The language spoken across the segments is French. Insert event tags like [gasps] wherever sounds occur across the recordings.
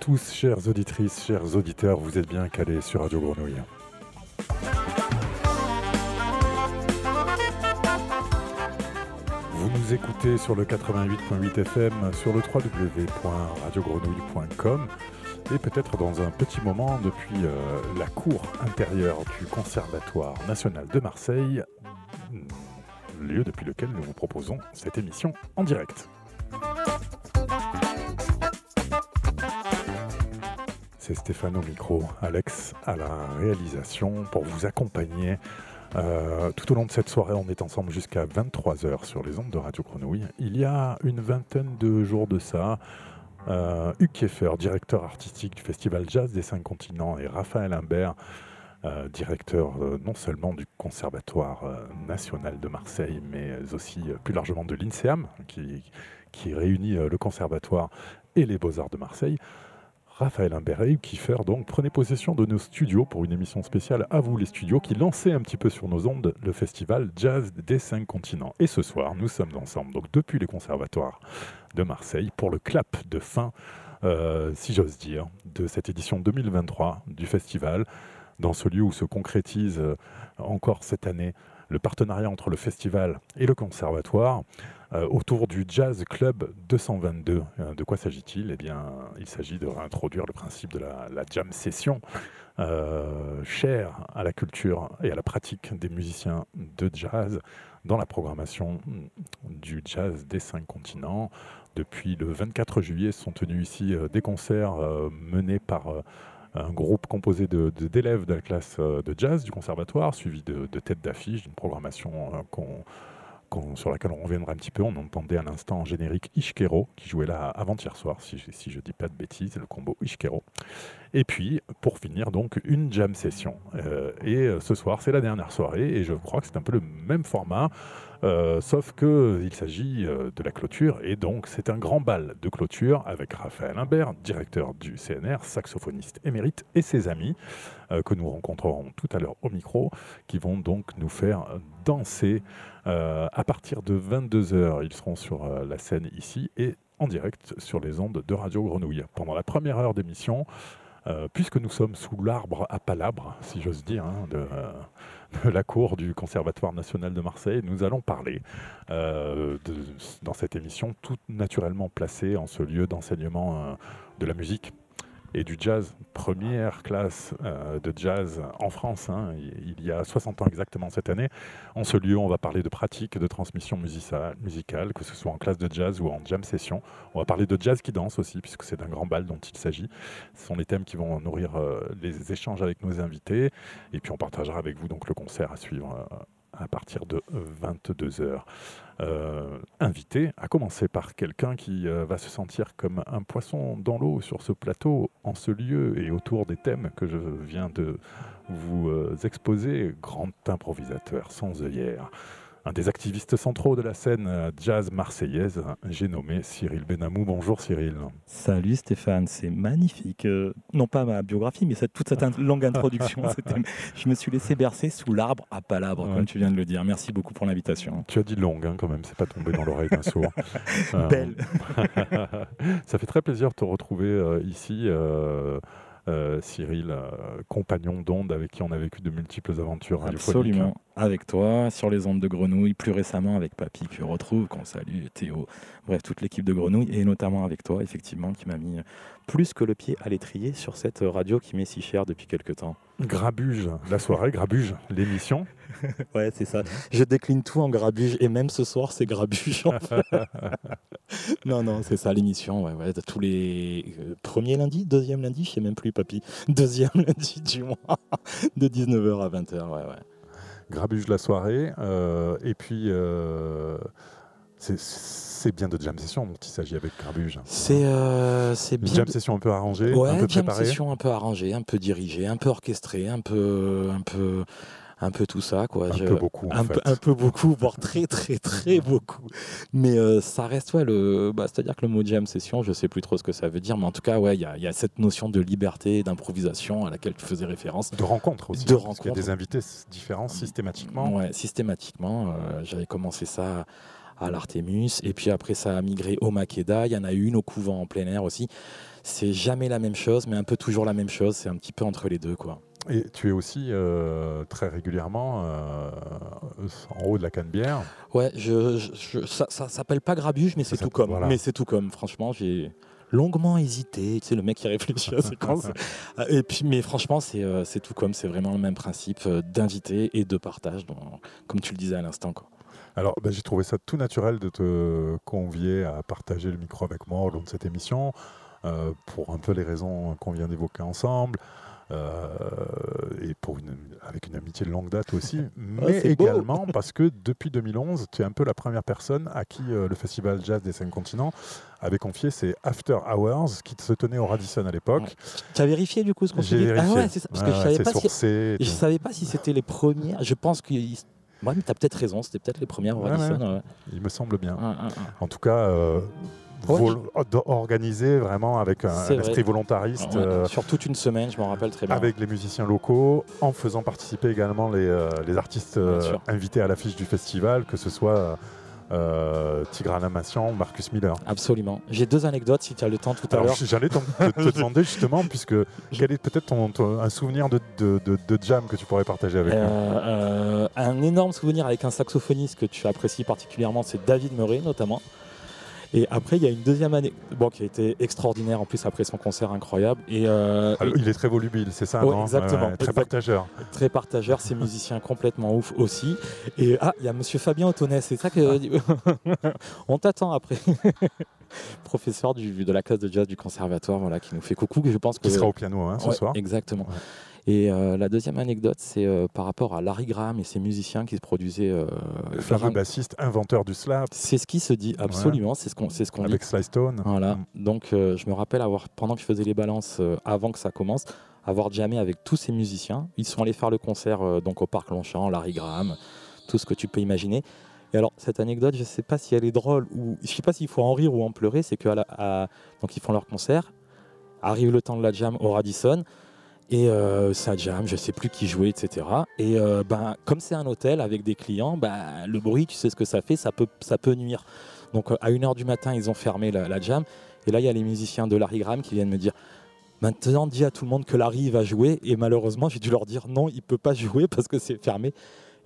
tous, chères auditrices, chers auditeurs, vous êtes bien calés sur Radio Grenouille. Vous nous écoutez sur le 88.8 FM, sur le www.radiogrenouille.com et peut-être dans un petit moment depuis euh, la cour intérieure du Conservatoire national de Marseille, lieu depuis lequel nous vous proposons cette émission en direct. C'est Stéphane au micro, Alex à la réalisation pour vous accompagner euh, tout au long de cette soirée. On est ensemble jusqu'à 23h sur les ondes de Radio Grenouille. Il y a une vingtaine de jours de ça, euh, Hugues directeur artistique du Festival Jazz des Cinq Continents, et Raphaël Imbert, euh, directeur non seulement du Conservatoire national de Marseille, mais aussi plus largement de l'INSEAM, qui réunit le Conservatoire et les Beaux-Arts de Marseille, Raphaël Imbert et Kiefer donc prenaient possession de nos studios pour une émission spéciale à vous les studios qui lançait un petit peu sur nos ondes le festival Jazz des cinq continents. Et ce soir, nous sommes ensemble donc depuis les conservatoires de Marseille pour le clap de fin, euh, si j'ose dire, de cette édition 2023 du festival dans ce lieu où se concrétise euh, encore cette année le partenariat entre le festival et le conservatoire. Euh, autour du Jazz Club 222. Euh, de quoi s'agit-il? Eh bien, il s'agit de réintroduire le principe de la, jam session, euh, cher à la culture et à la pratique des musiciens de jazz dans la programmation du jazz des cinq continents. Depuis le 24 juillet sont tenus ici des concerts menés par un groupe composé d'élèves de, la classe de jazz du conservatoire, suivi de, de têtes d'affiche, d'une programmation qu'on sur laquelle on reviendra un petit peu. On entendait à l'instant en générique Ishkero, qui jouait là avant-hier soir, si, je ne dis pas de bêtises, le combo Ishkero. Et puis, pour finir, donc, une jam session. Euh, et euh, ce soir, c'est la dernière soirée, et je crois que c'est un peu le même format. Euh, sauf qu'il s'agit de la clôture, et donc c'est un grand bal de clôture avec Raphaël Imbert, directeur du CNR, saxophoniste émérite, et ses amis, que nous rencontrerons tout à l'heure au micro, qui vont donc nous faire danser à partir de 22h. Ils seront sur la scène ici et en direct sur les ondes de Radio Grenouille. Pendant la première heure d'émission, euh, puisque nous sommes sous l'arbre à palabre, si j'ose dire, hein, euh, de, la cour du Conservatoire national de Marseille, nous allons parler euh, dans cette émission, tout naturellement placée en ce lieu d'enseignement de la musique et du jazz, première classe euh, de jazz en France, hein, il y a 60 ans exactement cette année. En ce lieu, on va parler de pratique de transmission musicale, que ce soit en classe de jazz ou en jam session. On va parler de jazz qui danse aussi, puisque c'est un grand bal dont il s'agit. Ce sont les thèmes qui vont nourrir euh, les échanges avec nos invités. Et puis on partagera avec vous donc le concert à suivre. Euh, à partir de 22h. Euh, invité, à commencer par quelqu'un qui euh, va se sentir comme un poisson dans l'eau sur ce plateau, en ce lieu et autour des thèmes que je viens de vous euh, exposer, grand improvisateur sans œillère. Un des activistes centraux de la scène euh, jazz marseillaise, j'ai nommé Cyril Benamou. Bonjour Cyril. Salut Stéphane, c'est magnifique. Euh, non pas ma biographie, mais toute cette longue introduction. [laughs] je me suis laissé bercer sous l'arbre à palabre, comme tu viens de le dire. Merci beaucoup pour l'invitation. Tu as dit longue hein, quand même, c'est pas tombé dans l'oreille d'un sourd. [laughs] Belle. [laughs] Ça fait très plaisir de te retrouver ici. Euh, Cyril, euh, compagnon d'onde avec qui on a vécu de multiples aventures Absolument, avec toi, sur les ondes de Grenouille, plus récemment avec Papy que retrouve, qu'on salue, Théo, bref, toute l'équipe de Grenouille, et notamment avec toi, effectivement, qui m'a mis plus que le pied à l'étrier sur cette radio qui m'est si chère depuis quelques temps. Grabuge, la soirée, Grabuge, l'émission. [laughs] ouais, c'est ça. Je décline tout en Grabuge, et même ce soir, c'est Grabuge. [laughs] non, non, c'est ça l'émission. Ouais, ouais, tous les euh, premiers lundis, deuxième lundi, je sais même plus, papy. Deuxième [laughs] lundi du mois, de 19h à 20h. Ouais, ouais. Grabuge la soirée. Euh, et puis, euh, c'est bien de jam session dont il s'agit avec Grabuge. C'est euh, bien. Jam session un peu arrangée, ouais, un peu jam session un peu arrangée, un peu dirigée, un peu orchestrée, un peu, un peu, un peu tout ça quoi. Un peu beaucoup. Un, peu, un peu beaucoup, voire très très très beaucoup. Mais euh, ça reste ouais le, bah, c'est-à-dire que le mot jam session, je sais plus trop ce que ça veut dire, mais en tout cas ouais, il y, y, a cette notion de liberté, d'improvisation à laquelle tu faisais référence. De rencontre aussi. De rencontre. Il y a des invités différents systématiquement. Ouais, systématiquement. Euh, j'avais commencé ça à l'Artemus et puis après ça a migré au Makeda. Il y en a eu une au couvent en plein air aussi c'est jamais la même chose, mais un peu toujours la même chose. C'est un petit peu entre les deux, quoi. Et tu es aussi euh, très régulièrement euh, en haut de la canne-bière. Ouais, je, ça, ça s'appelle pas grabuge, mais c'est tout comme. Mais c'est tout comme. Franchement, j'ai longuement hésité. Tu sais, le mec qui réfléchit à séquence. [laughs] et puis, mais franchement, c'est euh, tout comme. C'est vraiment le même principe d'inviter et de partage, comme tu le disais à l'instant. Alors, ben, j'ai trouvé ça tout naturel de te convier à partager le micro avec moi au long de cette émission, pour un peu les raisons qu'on vient d'évoquer ensemble. Euh, et pour une, avec une amitié de longue date aussi, [laughs] mais également parce que depuis 2011, tu es un peu la première personne à qui euh, le festival jazz des cinq continents avait confié ses After Hours qui se tenaient au Radisson à l'époque. Tu as vérifié du coup ce qu'on J'ai vérifié. Ah ouais, c'est ça. Parce que je savais pas si... je savais pas si c'était les premières. Je pense que Ouais, mais tu as peut-être raison, c'était peut-être les premières au Radisson. Il me semble bien. En tout cas, euh, organisé vraiment avec un, esprit volontariste. Euh, sur toute une semaine, je m'en rappelle très bien. Avec les musiciens locaux, en faisant participer également les, euh, les artistes euh, invités à l'affiche du festival, que ce soit euh, Tigrana Massian, Marcus Miller. Absolument. J'ai deux anecdotes si tu as le temps tout à l'heure. J'allais te, te, [laughs] demander justement, puisque quel est peut-être un souvenir de, de, de, jam que tu pourrais partager avec nous? Un énorme souvenir avec un saxophoniste que tu apprécies particulièrement, c'est David Murray notamment. Et après, il y a une deuxième année, bon, qui a été extraordinaire en plus après son concert incroyable. Et, euh, il est très volubile, c'est ça Exactement. très partageur. Très partageur, ses musiciens complètement ouf aussi. Et ah, il y a Monsieur Fabien Autonnet, c'est ça que. [laughs] On t'attend après. [laughs] Professeur du, de la classe de jazz du conservatoire, voilà, qui nous fait coucou. Je pense que... Qui sera au piano hein, ce soir. Exactement. Et euh, la deuxième anecdote, c'est euh, par rapport à Larry Graham et ses musiciens qui se produisaient. Euh, le fameux bassiste, inventeur du slap. C'est ce qui se dit, absolument. C'est ce qu'on ce qu'on Avec Sly Stone. Voilà. Mm. Donc, je me rappelle avoir, pendant que je faisais les balances, avant que ça commence, avoir jamais avec tous ces musiciens. Ils sont allés faire le concert donc au Parc Longchamp, Larry Graham, tout ce que tu peux imaginer. Et alors, cette anecdote, je ne sais pas si elle est drôle ou je ne sais pas s'il faut en rire ou en pleurer. C'est que donc ils font leur concert, arrive le temps de la jam au Radisson. Et euh, ça jam, je sais plus qui jouait, etc. Et euh, ben, comme c'est un hôtel avec des clients, ben, le bruit, tu sais ce que ça fait, ça peut, ça peut nuire. Donc euh, à 1h du matin, ils ont fermé la, jam. Et là, il y a les musiciens de Larry Graham qui viennent me dire Maintenant, dis à tout le monde que Larry va jouer. Et malheureusement, j'ai dû leur dire non, il peut pas jouer parce que c'est fermé.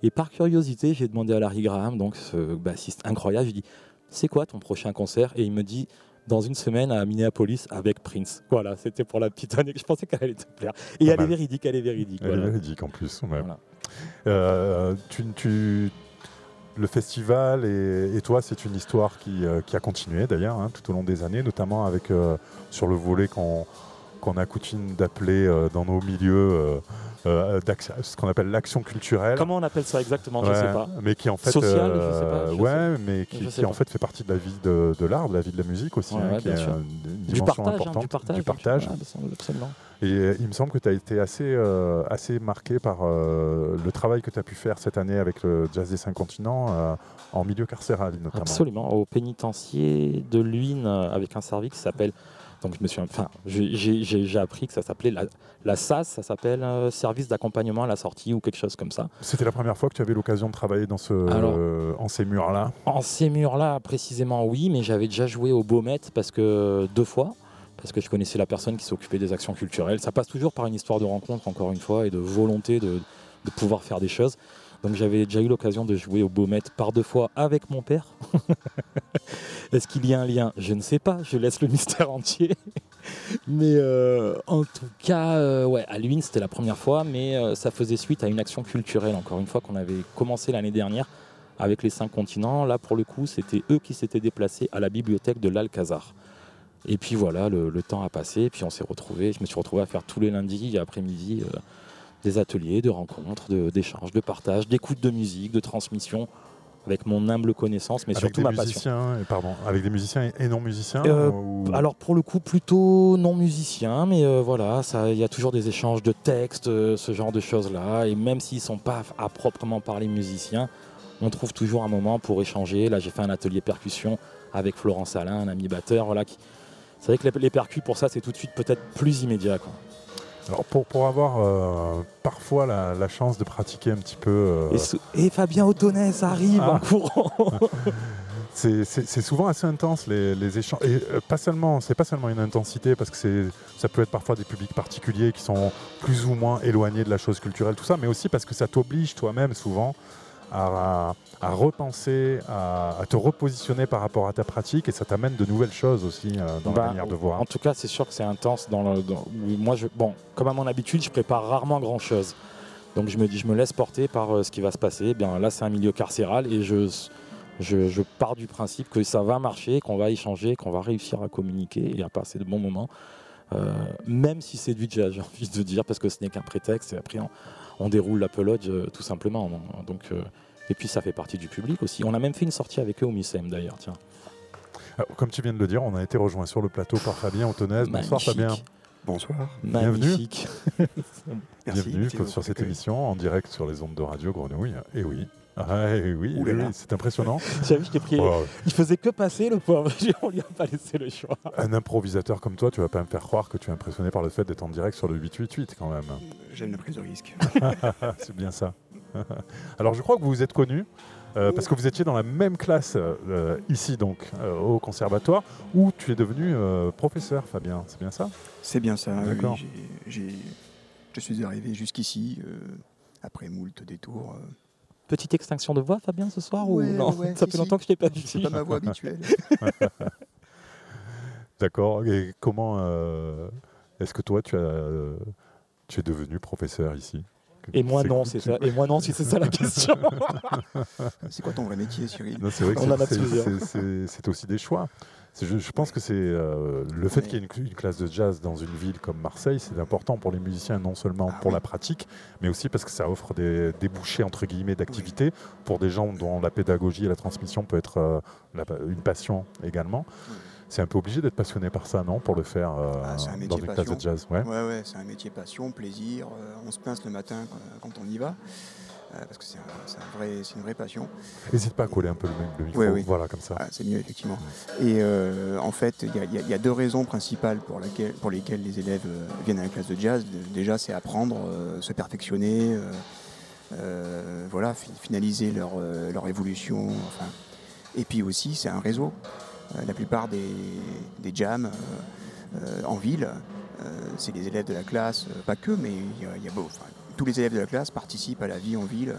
Et par curiosité, j'ai demandé à Larry Graham, donc ce bassiste incroyable, je dis C'est quoi ton prochain concert? Et il me dit dans une semaine à Minneapolis avec Prince. Voilà, c'était pour la petite [laughs] année. Je pensais qu'elle allait te plaire. Et elle est véridique, elle est véridique. Elle est véridique en plus. Euh, tu, le festival et, toi, c'est une histoire qui, euh, a continué d'ailleurs hein, tout au long des années, notamment avec euh, sur le volet qu'on a coutume d'appeler dans nos milieux euh, ce qu'on appelle l'action culturelle. Comment on appelle ça exactement Je ne sais pas. Mais qui en fait, Social, je sais pas, euh, ouais, mais qui, en fait fait partie de la vie de, l'art, de la vie de la musique aussi, hein, qui est une dimension du partage, importante du partage. Du partage. absolument. Et euh, il me semble que tu as été assez, assez marqué par le travail que tu as pu faire cette année avec le Jazz des Cinq Continents en milieu carcéral notamment. Absolument, au pénitencier de Luynes avec un service qui s'appelle donc je me suis, enfin, j'ai appris que ça s'appelait la, la, SAS, ça s'appelle euh, service d'accompagnement à la sortie ou quelque chose comme ça. C'était la première fois que tu avais l'occasion de travailler dans ce, euh, en ces murs-là? En ces murs-là, précisément, oui, mais j'avais déjà joué au Beaumet parce que deux fois parce que je connaissais la personne qui s'occupait des actions culturelles. Ça passe toujours par une histoire de rencontre, encore une fois, et de volonté de, de pouvoir faire des choses. Donc j'avais déjà eu l'occasion de jouer au Beaumet par deux fois avec mon père. [laughs] Est-ce qu'il y a un lien? Je ne sais pas, je laisse le mystère entier. [laughs] mais euh, en tout cas, euh, ouais, c'était la première fois, mais euh, ça faisait suite à une action culturelle, encore une fois, qu'on avait commencé l'année dernière avec les cinq continents. Là, pour le coup, c'était eux qui s'étaient déplacés à la bibliothèque de l'Alcazar. Et puis voilà, le, temps a passé, puis on s'est retrouvés. Je me suis retrouvé à faire tous les lundis après-midi des ateliers, de rencontres, d'échanges, de, partage, d'écoute de musique, de transmission avec mon humble connaissance, mais surtout ma passion. Et pardon, avec des musiciens et non musiciens euh, Alors pour le coup, plutôt non musiciens, mais euh, voilà, il y a toujours des échanges de textes, euh, ce genre de choses-là. Et même s'ils ne sont pas à proprement parler musiciens, on trouve toujours un moment pour échanger. Là, j'ai fait un atelier percussion avec Florence Alain, un ami batteur. Voilà, qui... C'est vrai que les, les percus, pour ça, c'est tout de suite peut-être plus immédiat. Quoi. Alors pour, pour avoir euh, parfois la, chance de pratiquer un petit peu. Euh, et, Fabien Autonès arrive en ah. courant [laughs] c'est souvent assez intense les, échanges. Et euh, pas seulement, c'est pas seulement une intensité parce que ça peut être parfois des publics particuliers qui sont plus ou moins éloignés de la chose culturelle, tout ça, mais aussi parce que ça t'oblige toi-même souvent à, repenser, à, te repositionner par rapport à ta pratique et ça t'amène de nouvelles choses aussi euh, dans la bah, manière de voir. En tout cas, c'est sûr que c'est intense. Dans, le, moi, je, bon, comme à mon habitude, je prépare rarement grand chose. Donc je me dis, je me laisse porter par euh, ce qui va se passer. Eh bien là, c'est un milieu carcéral et je je, pars du principe que ça va marcher, qu'on va échanger, qu'on va réussir à communiquer et à passer de bons moments. Euh, même si c'est du jazz, [laughs] j'ai envie de dire, parce que ce n'est qu'un prétexte, et après on, déroule la pelote euh, tout simplement. Donc, euh, et puis ça fait partie du public aussi. On a même fait une sortie avec eux au MISEM d'ailleurs. Tiens. comme tu viens de le dire, on a été rejoint sur le plateau par Fabien Autonez. Bonsoir Fabien. Bonsoir. Bienvenue. Bienvenue sur cette émission en direct sur les ondes de radio Grenouille. Et oui, ah, oui, c'est impressionnant. [laughs] pris. Oh. Il faisait que passer le pauvre. [laughs] On lui a pas laissé le choix. Un improvisateur comme toi, tu vas pas me faire croire que tu es impressionné par le fait d'être en direct sur le 888 quand même. J'aime la prise de risque. [laughs] c'est bien ça. Alors je crois que vous vous êtes connus. Euh, parce que vous étiez dans la même classe euh, ici donc euh, au conservatoire où tu es devenu professeur Fabien, c'est bien ça? C'est bien ça. D'accord. je suis arrivé jusqu'ici après moult détours. Petite extinction de voix, Fabien, ce soir ou non [laughs] Ça fait longtemps que je t'ai pas vu. C'est pas ma voix habituelle. [laughs] D'accord. Et comment euh, est-ce que toi, tu, as, tu es devenu professeur ici? Et moi non, c'est ça. Et moi non, si c'est ça la question. [laughs] c'est quoi ton vrai métier, Cyril? C'est aussi des choix. Je, pense que c'est euh, le fait qu'il y ait une, classe de jazz dans une ville comme Marseille, c'est important pour les musiciens, non seulement ah pour la pratique, mais aussi parce que ça offre des débouchés entre guillemets d'activité pour des gens dont la pédagogie et la transmission peut être euh, une passion également. C'est un peu obligé d'être passionné par ça, non Pour le faire euh, ah, dans une classe de jazz. Ouais, ouais, ouais c'est un métier passion, plaisir. on se pince le matin quand on y va. Euh, parce que c'est une vraie passion. N'hésite pas à coller un peu le, micro, voilà, comme ça. Ah, c'est mieux, effectivement. Et euh, en fait, il y, a deux raisons principales pour, pour lesquelles les élèves euh, viennent à la classe de jazz. Déjà, c'est apprendre, se perfectionner, voilà, finaliser leur, leur évolution. Enfin. Et puis aussi, c'est un réseau. la plupart des, des jams en ville, c'est les élèves de la classe, pas que, mais il y a, beau, tous les élèves de la classe participent à la vie en ville.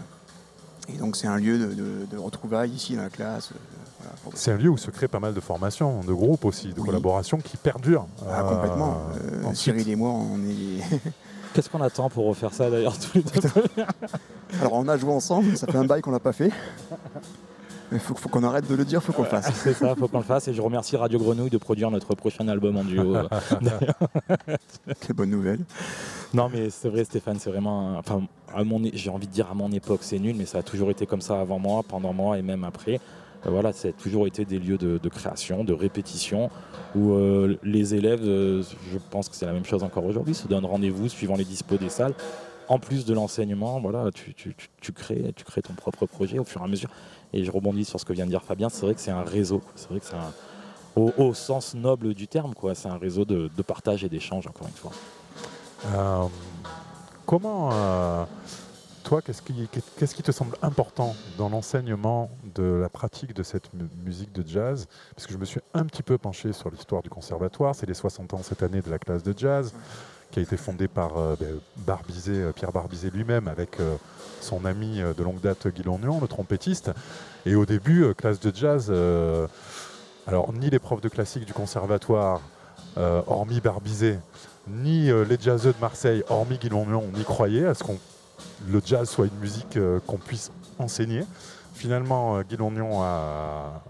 Et donc c'est un lieu de, retrouvailles ici dans la classe. Euh, c'est un lieu où se crée pas mal de formations, de groupes aussi, de collaborations qui perdurent. Ah, complètement. Euh, euh Cyril et moi, on est. [laughs] Qu'est-ce qu'on attend pour refaire ça d'ailleurs tous les deux Alors on a joué ensemble, ça fait un bail qu'on l'a pas fait. Il faut, qu'on arrête de le dire, il faut qu'on le fasse. [laughs] C'est ça, il faut qu'on le fasse. Et je remercie Radio Grenouille de produire notre prochain album en duo. [laughs] Quelle bonne nouvelle. Non, mais c'est vrai, Stéphane, c'est vraiment. Enfin, j'ai envie de dire à mon époque, c'est nul, mais ça a toujours été comme ça avant moi, pendant moi et même après. Euh, voilà, ça a toujours été des lieux de, création, de répétition, où euh, les élèves, euh, je pense que c'est la même chose encore aujourd'hui, se donnent rendez-vous suivant les dispos des salles. En plus de l'enseignement, voilà, tu, tu, crées, tu crées ton propre projet au fur et à mesure. Et je rebondis sur ce que vient de dire Fabien, c'est vrai que c'est un réseau. C'est vrai que c'est au, sens noble du terme. C'est un réseau de, partage et d'échange, encore une fois. Euh, comment, euh, toi, qu'est-ce qui te semble important dans l'enseignement de la pratique de cette musique de jazz? Parce que je me suis un petit peu penché sur l'histoire du conservatoire. C'est les 60 ans cette année de la classe de jazz qui a été fondée par euh, ben, Barbizet, Pierre Barbizet lui-même avec son ami de longue date Guy Longnon, le trompettiste. Et au début, classe de jazz, alors ni les profs de classique du conservatoire, hormis Barbizet, ni euh, les jazzeux de Marseille, hormis Guy Longnon, n'y croyaient à ce que le jazz soit une musique euh, qu'on puisse enseigner. Finalement, euh, Guy a,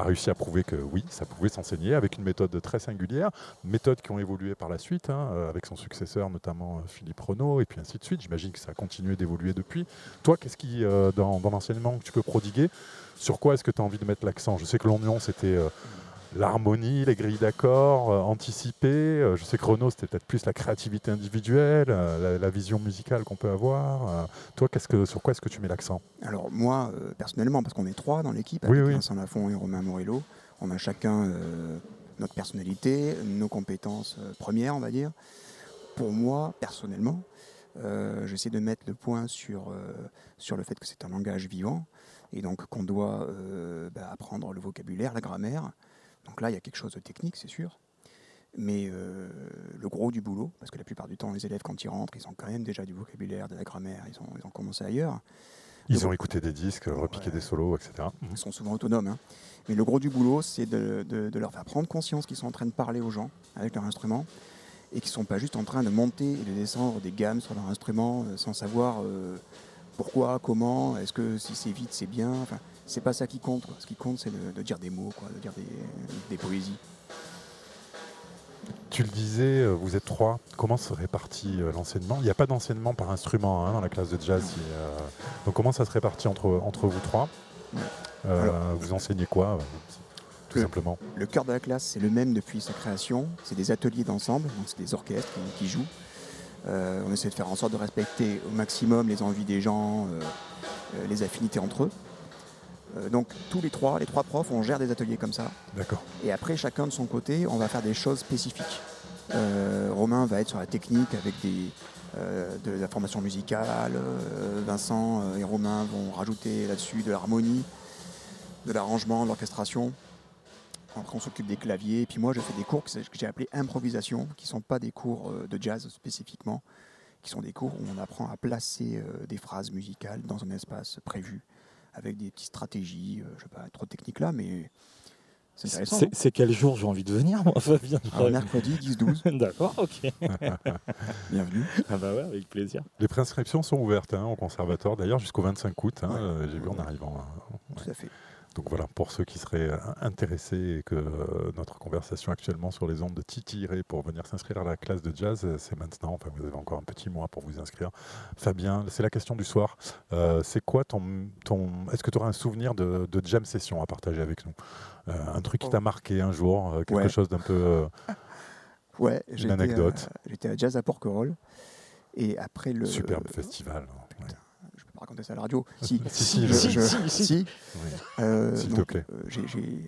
réussi à prouver que oui, ça pouvait s'enseigner avec une méthode très singulière, méthode qui ont évolué par la suite, hein, avec son successeur notamment Philippe Renaud, et puis ainsi de suite. J'imagine que ça a continué d'évoluer depuis. Toi, qu'est-ce qui, dans, dans l'enseignement que tu peux prodiguer, sur quoi est-ce que tu as envie de mettre l'accent? Je sais que Longnon, c'était l'harmonie, les grilles d'accords, euh, anticiper. Euh, je sais que Renault, c'était peut-être plus la créativité individuelle, euh, la, vision musicale qu'on peut avoir. toi, qu'est-ce que, sur quoi est-ce que tu mets l'accent? Alors moi, personnellement, parce qu'on est trois dans l'équipe, avec Vincent Lafont et Romain Morello, on a chacun notre personnalité, nos compétences premières, on va dire. Pour moi, personnellement, j'essaie de mettre le point sur, sur le fait que c'est un langage vivant et donc qu'on doit bah, apprendre le vocabulaire, la grammaire. Donc là, il y a quelque chose de technique, c'est sûr. Mais le gros du boulot, parce que la plupart du temps, les élèves, quand ils rentrent, ils ont quand même déjà du vocabulaire, de la grammaire, ils ont, ils ont commencé ailleurs. Ils ont écouté des disques, repiqué des solos, etc. Ils sont souvent autonomes. Hein. Mais le gros du boulot, c'est de, leur faire prendre conscience qu'ils sont en train de parler aux gens avec leur instrument et qu'ils ne sont pas juste en train de monter et de descendre des gammes sur leur instrument euh, sans savoir euh, pourquoi, comment, est-ce que si c'est vite, c'est bien. Enfin, c'est pas ça qui compte. Ce qui compte, c'est de, dire des mots, quoi, de dire des poésies. Tu le disais, euh, vous êtes trois. Comment se répartit euh, l'enseignement? Il n'y a pas d'enseignement par instrument hein, dans la classe de jazz. Euh, donc comment ça se répartit entre, entre vous trois? Vous enseignez quoi tout simplement? Le cœur de la classe, c'est le même depuis sa création. C'est des ateliers d'ensemble, donc c'est des orchestres qui, jouent. on essaie de faire en sorte de respecter au maximum les envies des gens, les affinités entre eux. Euh, donc tous les trois, les trois profs, on gère des ateliers comme ça. D'accord. Et après, chacun de son côté, on va faire des choses spécifiques. Euh, Romain va être sur la technique avec des, euh, de la formation musicale. Vincent et Romain vont rajouter là-dessus de l'harmonie, de l'arrangement, de l'orchestration. Après, on s'occupe des claviers. Et puis moi, je fais des cours que j'ai appelés improvisation, qui ne sont pas des cours de jazz spécifiquement, qui sont des cours où on apprend à placer des phrases musicales dans un espace prévu avec des petites stratégies, euh, je ne sais pas, trop techniques là, mais c'est intéressant. C'est quel jour j'ai envie de venir, moi, [laughs] Fabien ah, Mercredi 10-12. [laughs] D'accord, ok. [laughs] Bienvenue. Ah bah ouais, avec plaisir. Les préinscriptions sont ouvertes hein, au conservatoire, d'ailleurs jusqu'au 25 août, hein, euh, j'ai vu en arrivant. Hein. Tout à fait. Donc voilà, pour ceux qui seraient euh, intéressés et que euh, notre conversation actuellement sur les ondes de titillerait pour venir s'inscrire à la classe de jazz, euh, c'est maintenant. Enfin, vous avez encore un petit mois pour vous inscrire. Fabien, c'est la question du soir. c'est quoi ton, ton Est-ce que tu auras un souvenir de, jam session à partager avec nous? Un truc qui t'a oh. marqué un jour, quelque chose d'un peu. [laughs] ouais, une anecdote. J'étais à Jazz à Porquerolles. Et après le. Superbe festival raconter ça à la radio. [laughs] Si, si, si, si, euh, S'il te plaît. Euh, j'ai, euh,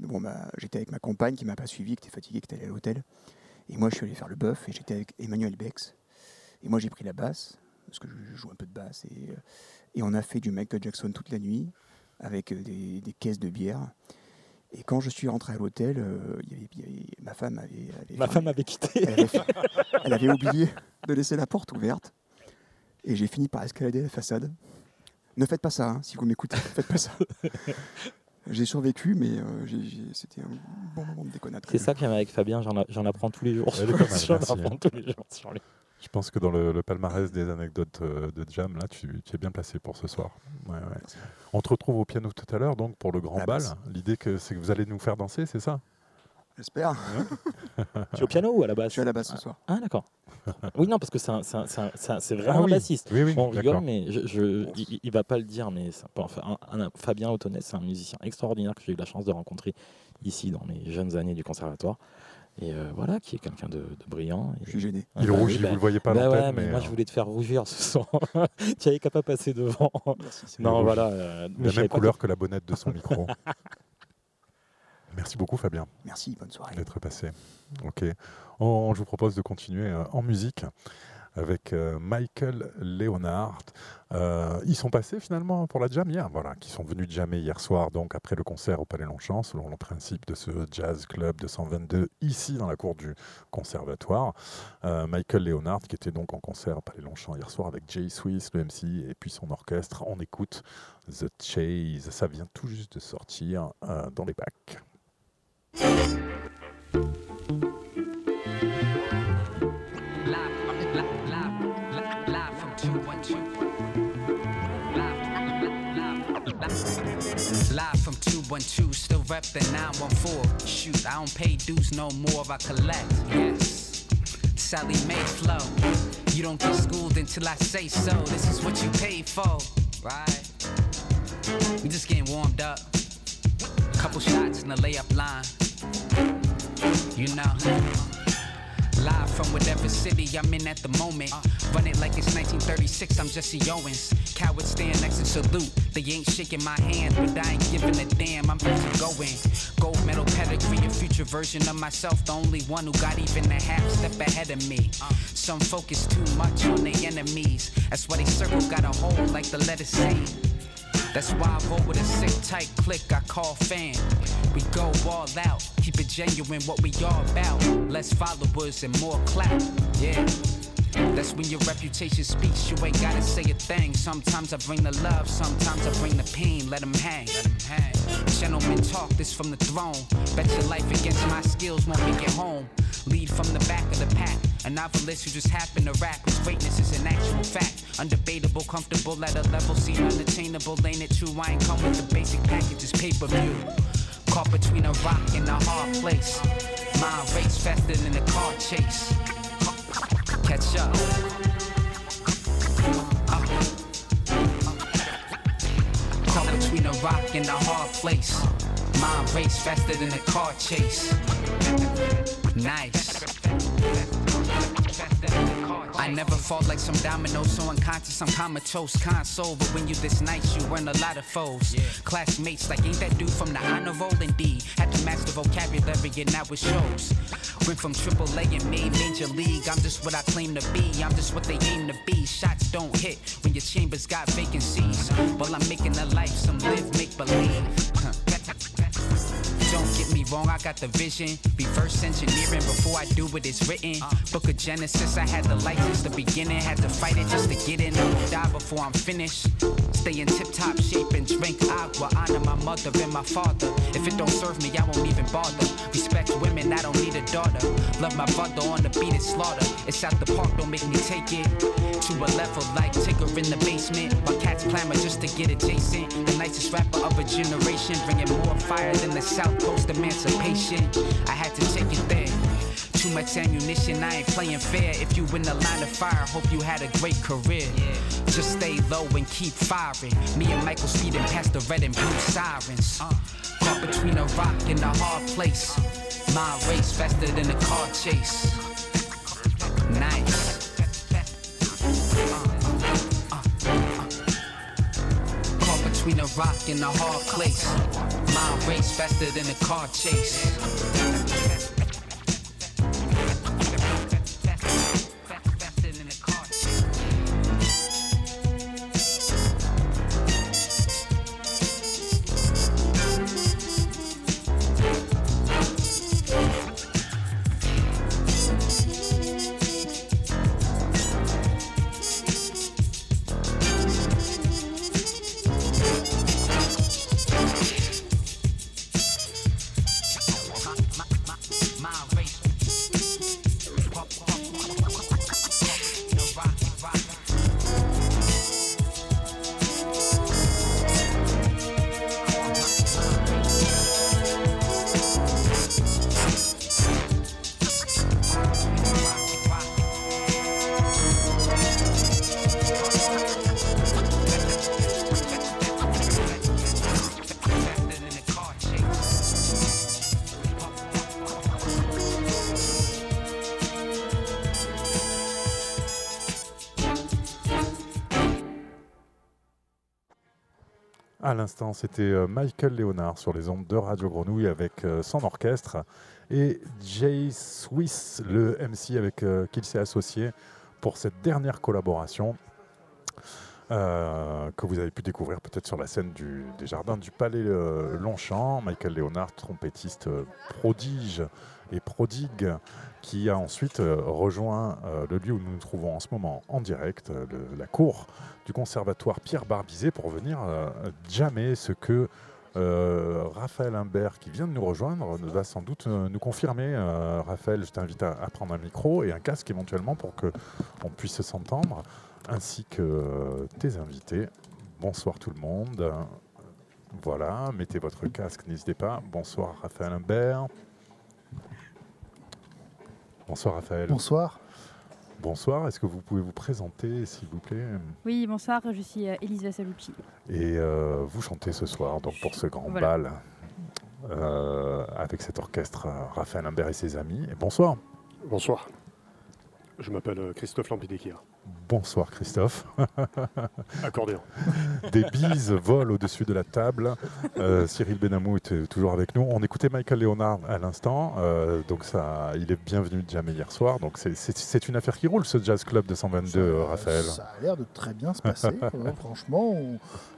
bon, bah, j'étais avec ma compagne qui m'a pas suivi, qui était fatiguée, qui était allée à l'hôtel. Et moi, je suis allé faire le bœuf et j'étais avec Emmanuel Bex. Et moi, j'ai pris la basse, parce que je joue un peu de basse. Et, et on a fait du Michael Jackson toute la nuit, avec des, des caisses de bière. Et quand je suis rentré à l'hôtel, ma femme avait, ma femme avait quitté. elle avait oublié de laisser la porte ouverte. Et j'ai fini par escalader la façade. Ne faites pas ça, hein, si vous m'écoutez, ne faites pas ça. [laughs] j'ai survécu, mais euh, c'était un bon moment de déconnade. C'est ça qui avec Fabien, j'en apprends tous les jours. [laughs] J'en apprends tous les jours sur lui. Je pense que dans le, palmarès des anecdotes euh, de Jam, là, tu, es bien placé pour ce soir. On te retrouve au piano tout à l'heure, donc pour le grand bal. L'idée, c'est que vous allez nous faire danser, c'est ça? J'espère. [laughs] tu es au piano ou à la basse Je suis à la basse ce soir. Ah, d'accord. [laughs] Oui, non, parce que c'est vraiment ah, oui. bassiste. Oui, oui, on rigole, mais je, il, ne va pas le dire, mais enfin, Fabien Autonnet, c'est un musicien extraordinaire que j'ai eu la chance de rencontrer ici dans mes jeunes années du conservatoire. Et euh, voilà, qui est quelqu'un de, brillant. Je suis gêné. il bah rougit, vous le voyez pas bah ouais, mais, moi je euh, voulais te faire rougir ce soir. [laughs] tu n'avais qu'à pas passer devant. non, voilà. Euh, la même couleur que la bonnette de son micro. Merci beaucoup Fabien. Merci, bonne soirée. D'être passé. Ok. On, je vous propose de continuer euh, en musique avec euh, Michael Leonard. Euh, ils sont passés finalement pour la jam hier, voilà, qui sont venus jammer hier soir, donc après le concert au Palais Longchamp, selon le principe de ce jazz club de 122 ici dans la cour du conservatoire. Michael Leonard qui était donc en concert au Palais Longchamp hier soir avec Jay Swiss, le MC, et puis son orchestre. On écoute The Chase, ça vient tout juste de sortir dans les bacs. Live from 212, still rep the 914. Shoot, I don't pay dues no more, I collect. Yes. Sally Mae flow. You don't get schooled until I say so. This is what you paid for, right? We just getting warmed up. A Couple shots in the layup line. You know. Live from whatever city I'm in at the moment. Run it like it's 1936, I'm Jesse Owens. Cowards stand next and salute. They ain't shaking my hand, but I ain't giving a damn. I'm just going. Gold medal pedigree, a future version of myself. The only one who got even a half step ahead of me. Some focus too much on their enemies. That's why they circle got a hole like the letter C. That's why I vote with a sick tight click I call fan. We go all out, keep it genuine what we all about. Less followers and more clap, yeah. That's when your reputation speaks. You ain't gotta say a thing. Sometimes I bring the love, sometimes I bring the pain. Let them hang. Hang. Gentlemen talk this from the throne. Bet your life against my skills won't make it home. Lead from the back of the pack. A novelist who just happened to rap. His greatness is an actual fact. Undebatable, comfortable at a level seen unattainable. Ain't it true? I ain't come with the basic packages, pay per view. Caught between a rock and a hard place. Mind race faster than a car chase catch up. Caught between a rock and a hard place. Mind race faster than a car chase. Nice. I never fall like some domino, so unconscious I'm comatose, console. But when you this nice, you run a lot of foes. Yeah. Classmates, like ain't that dude from the honor roll? Indeed, had to master vocabulary and now it shows. Went from triple A and made major league. I'm just what I claim to be. I'm just what they aim to be. Shots don't hit when your chambers got vacancies. While I'm making a life, some live, make believe. Wrong, I got the vision. Reverse engineering before I do what is written. Book of Genesis, I had the light since the beginning. Had to fight it just to get in. I will die before I'm finished. Stay in tip top shape and drink agua. Honor my mother and my father. If it don't serve me, I won't even bother. Respect women, I don't need a daughter. Love my brother on the beat, and slaughter. It's out the park, don't make me take it to a level like Tigger in the basement. My cats clamor just to get adjacent. The nicest rapper of a generation, bringing more fire than the South Coast emancipation. I had to take it there. Too much ammunition, I ain't playing fair. If you in the line of fire, hope you had a great career. Just stay low and keep firing. Me and Michael speeding past the red and blue sirens. Caught between a rock and a hard place. My race faster than a car chase. Nice. Caught between a rock and a hard place. My race faster than a car chase. À l'instant, c'était euh, Michael Léonard sur les ondes de Radio Grenouille avec euh, son orchestre et Jay Swiss, le MC avec euh, qui il s'est associé pour cette dernière collaboration que vous avez pu découvrir peut-être sur la scène des Jardins du Palais Longchamp. Michael Léonard, trompettiste prodige et prodigue, qui a ensuite rejoint le lieu où nous nous trouvons en ce moment en direct, la cour du conservatoire Pierre Barbizet pour venir euh, jammer ce que euh, Raphaël Imbert, qui vient de nous rejoindre, va sans doute euh, nous confirmer. Raphaël, je t'invite à, prendre un micro et un casque éventuellement pour qu'on puisse s'entendre, ainsi que tes invités. Bonsoir tout le monde. Voilà, mettez votre casque, n'hésitez pas. Bonsoir Raphaël Imbert. Bonsoir Raphaël. Bonsoir. Bonsoir, est-ce que vous pouvez vous présenter, s'il vous plaît? Oui, bonsoir, je suis euh, Elisa Salucci. Et euh, vous chantez ce soir donc pour ce grand bal euh, avec cet orchestre Raphaël Imbert et ses amis. Et bonsoir. Bonsoir. Je m'appelle euh, Christophe Lampidekir. Bonsoir Christophe. [laughs] Accordéon. [laughs] Des bises volent au-dessus de la table. Euh, Cyril Benamou est toujours avec nous. On écoutait Michael Leonard à l'instant. Euh, donc ça, il est bienvenu jamais hier soir. Donc c'est une affaire qui roule ce jazz club de 122, Raphaël. Ça a l'air de très bien se passer. [laughs] franchement,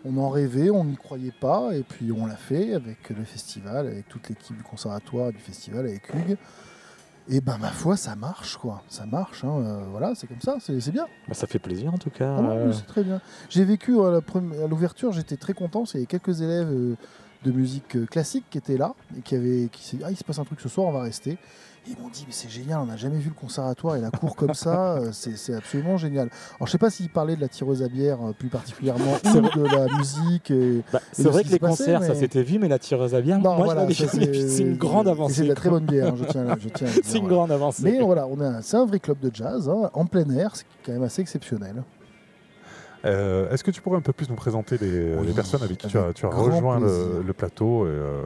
on, en rêvait, on n'y croyait pas. Et puis on l'a fait avec le festival, avec toute l'équipe du conservatoire du festival, avec Hugues. Et ben ma foi, ça marche quoi, ça marche. Hein. Euh, voilà, c'est comme ça, c'est bien. Bah, ça fait plaisir en tout cas. Ah c'est très bien. J'ai vécu à l'ouverture, j'étais très content. Il y avait quelques élèves euh, de musique euh, classique qui étaient là et qui avaient, qui ah il se passe un truc ce soir, on va rester ils m'ont dit, mais c'est génial, on n'a jamais vu le conservatoire et la cour comme ça, [laughs] euh, c'est absolument génial. Alors je sais pas s'ils parlaient de la tireuse à bière euh, plus particulièrement ou de la musique. Bah, c'est vrai que les concerts, ça s'était vu, mais la tireuse à bière, moi c'est une grande avancée. C'est de la très bonne bière, hein, je tiens, je tiens [laughs] C'est une grande avancée. Mais voilà, c'est un vrai club de jazz, hein, en plein air, c'est quand même assez exceptionnel. Euh, est-ce que tu pourrais un peu plus nous présenter les, personnes avec qui tu as, rejoint le, plateau euh,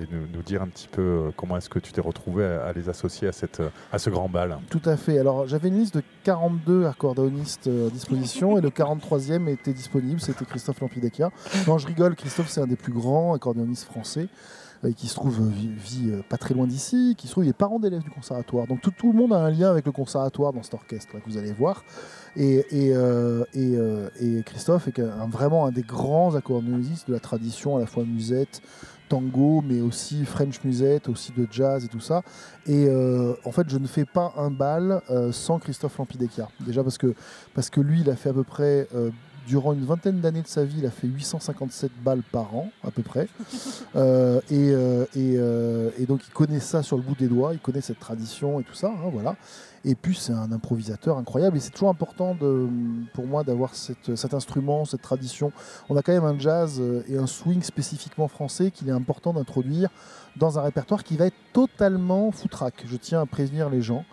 et, nous, dire un petit peu euh, comment est-ce que tu t'es retrouvé à, les associer à, cette, à ce grand bal? Tout à fait. Alors j'avais une liste de 42 accordéonistes à disposition et le 43e était disponible, c'était Christophe Lampidekia. Non, je rigole, Christophe c'est un des plus grands accordéonistes français qui se trouve vit, pas très loin d'ici, qui se trouve il est parent d'élèves du conservatoire. Donc tout, le monde a un lien avec le conservatoire dans cet orchestre que vous allez voir. Et, euh, euh, Christophe est vraiment un des grands accordéonistes de la tradition, à la fois musette, tango, mais aussi French musette, aussi de jazz et tout ça. Et euh, en fait, je ne fais pas un bal sans Christophe Lampidecchia. Déjà parce que, parce que lui, il a fait à peu près durant une vingtaine d'années de sa vie, il a fait 857 balles par an, à peu près. [laughs] et, et, donc, il connaît ça sur le bout des doigts, il connaît cette tradition et tout ça. Hein, voilà. Et puis c'est un improvisateur incroyable et c'est toujours important pour moi d'avoir cet instrument, cette tradition. On a quand même un jazz euh, et un swing spécifiquement français qu'il est important d'introduire dans un répertoire qui va être totalement foutraque. Je tiens à prévenir les gens.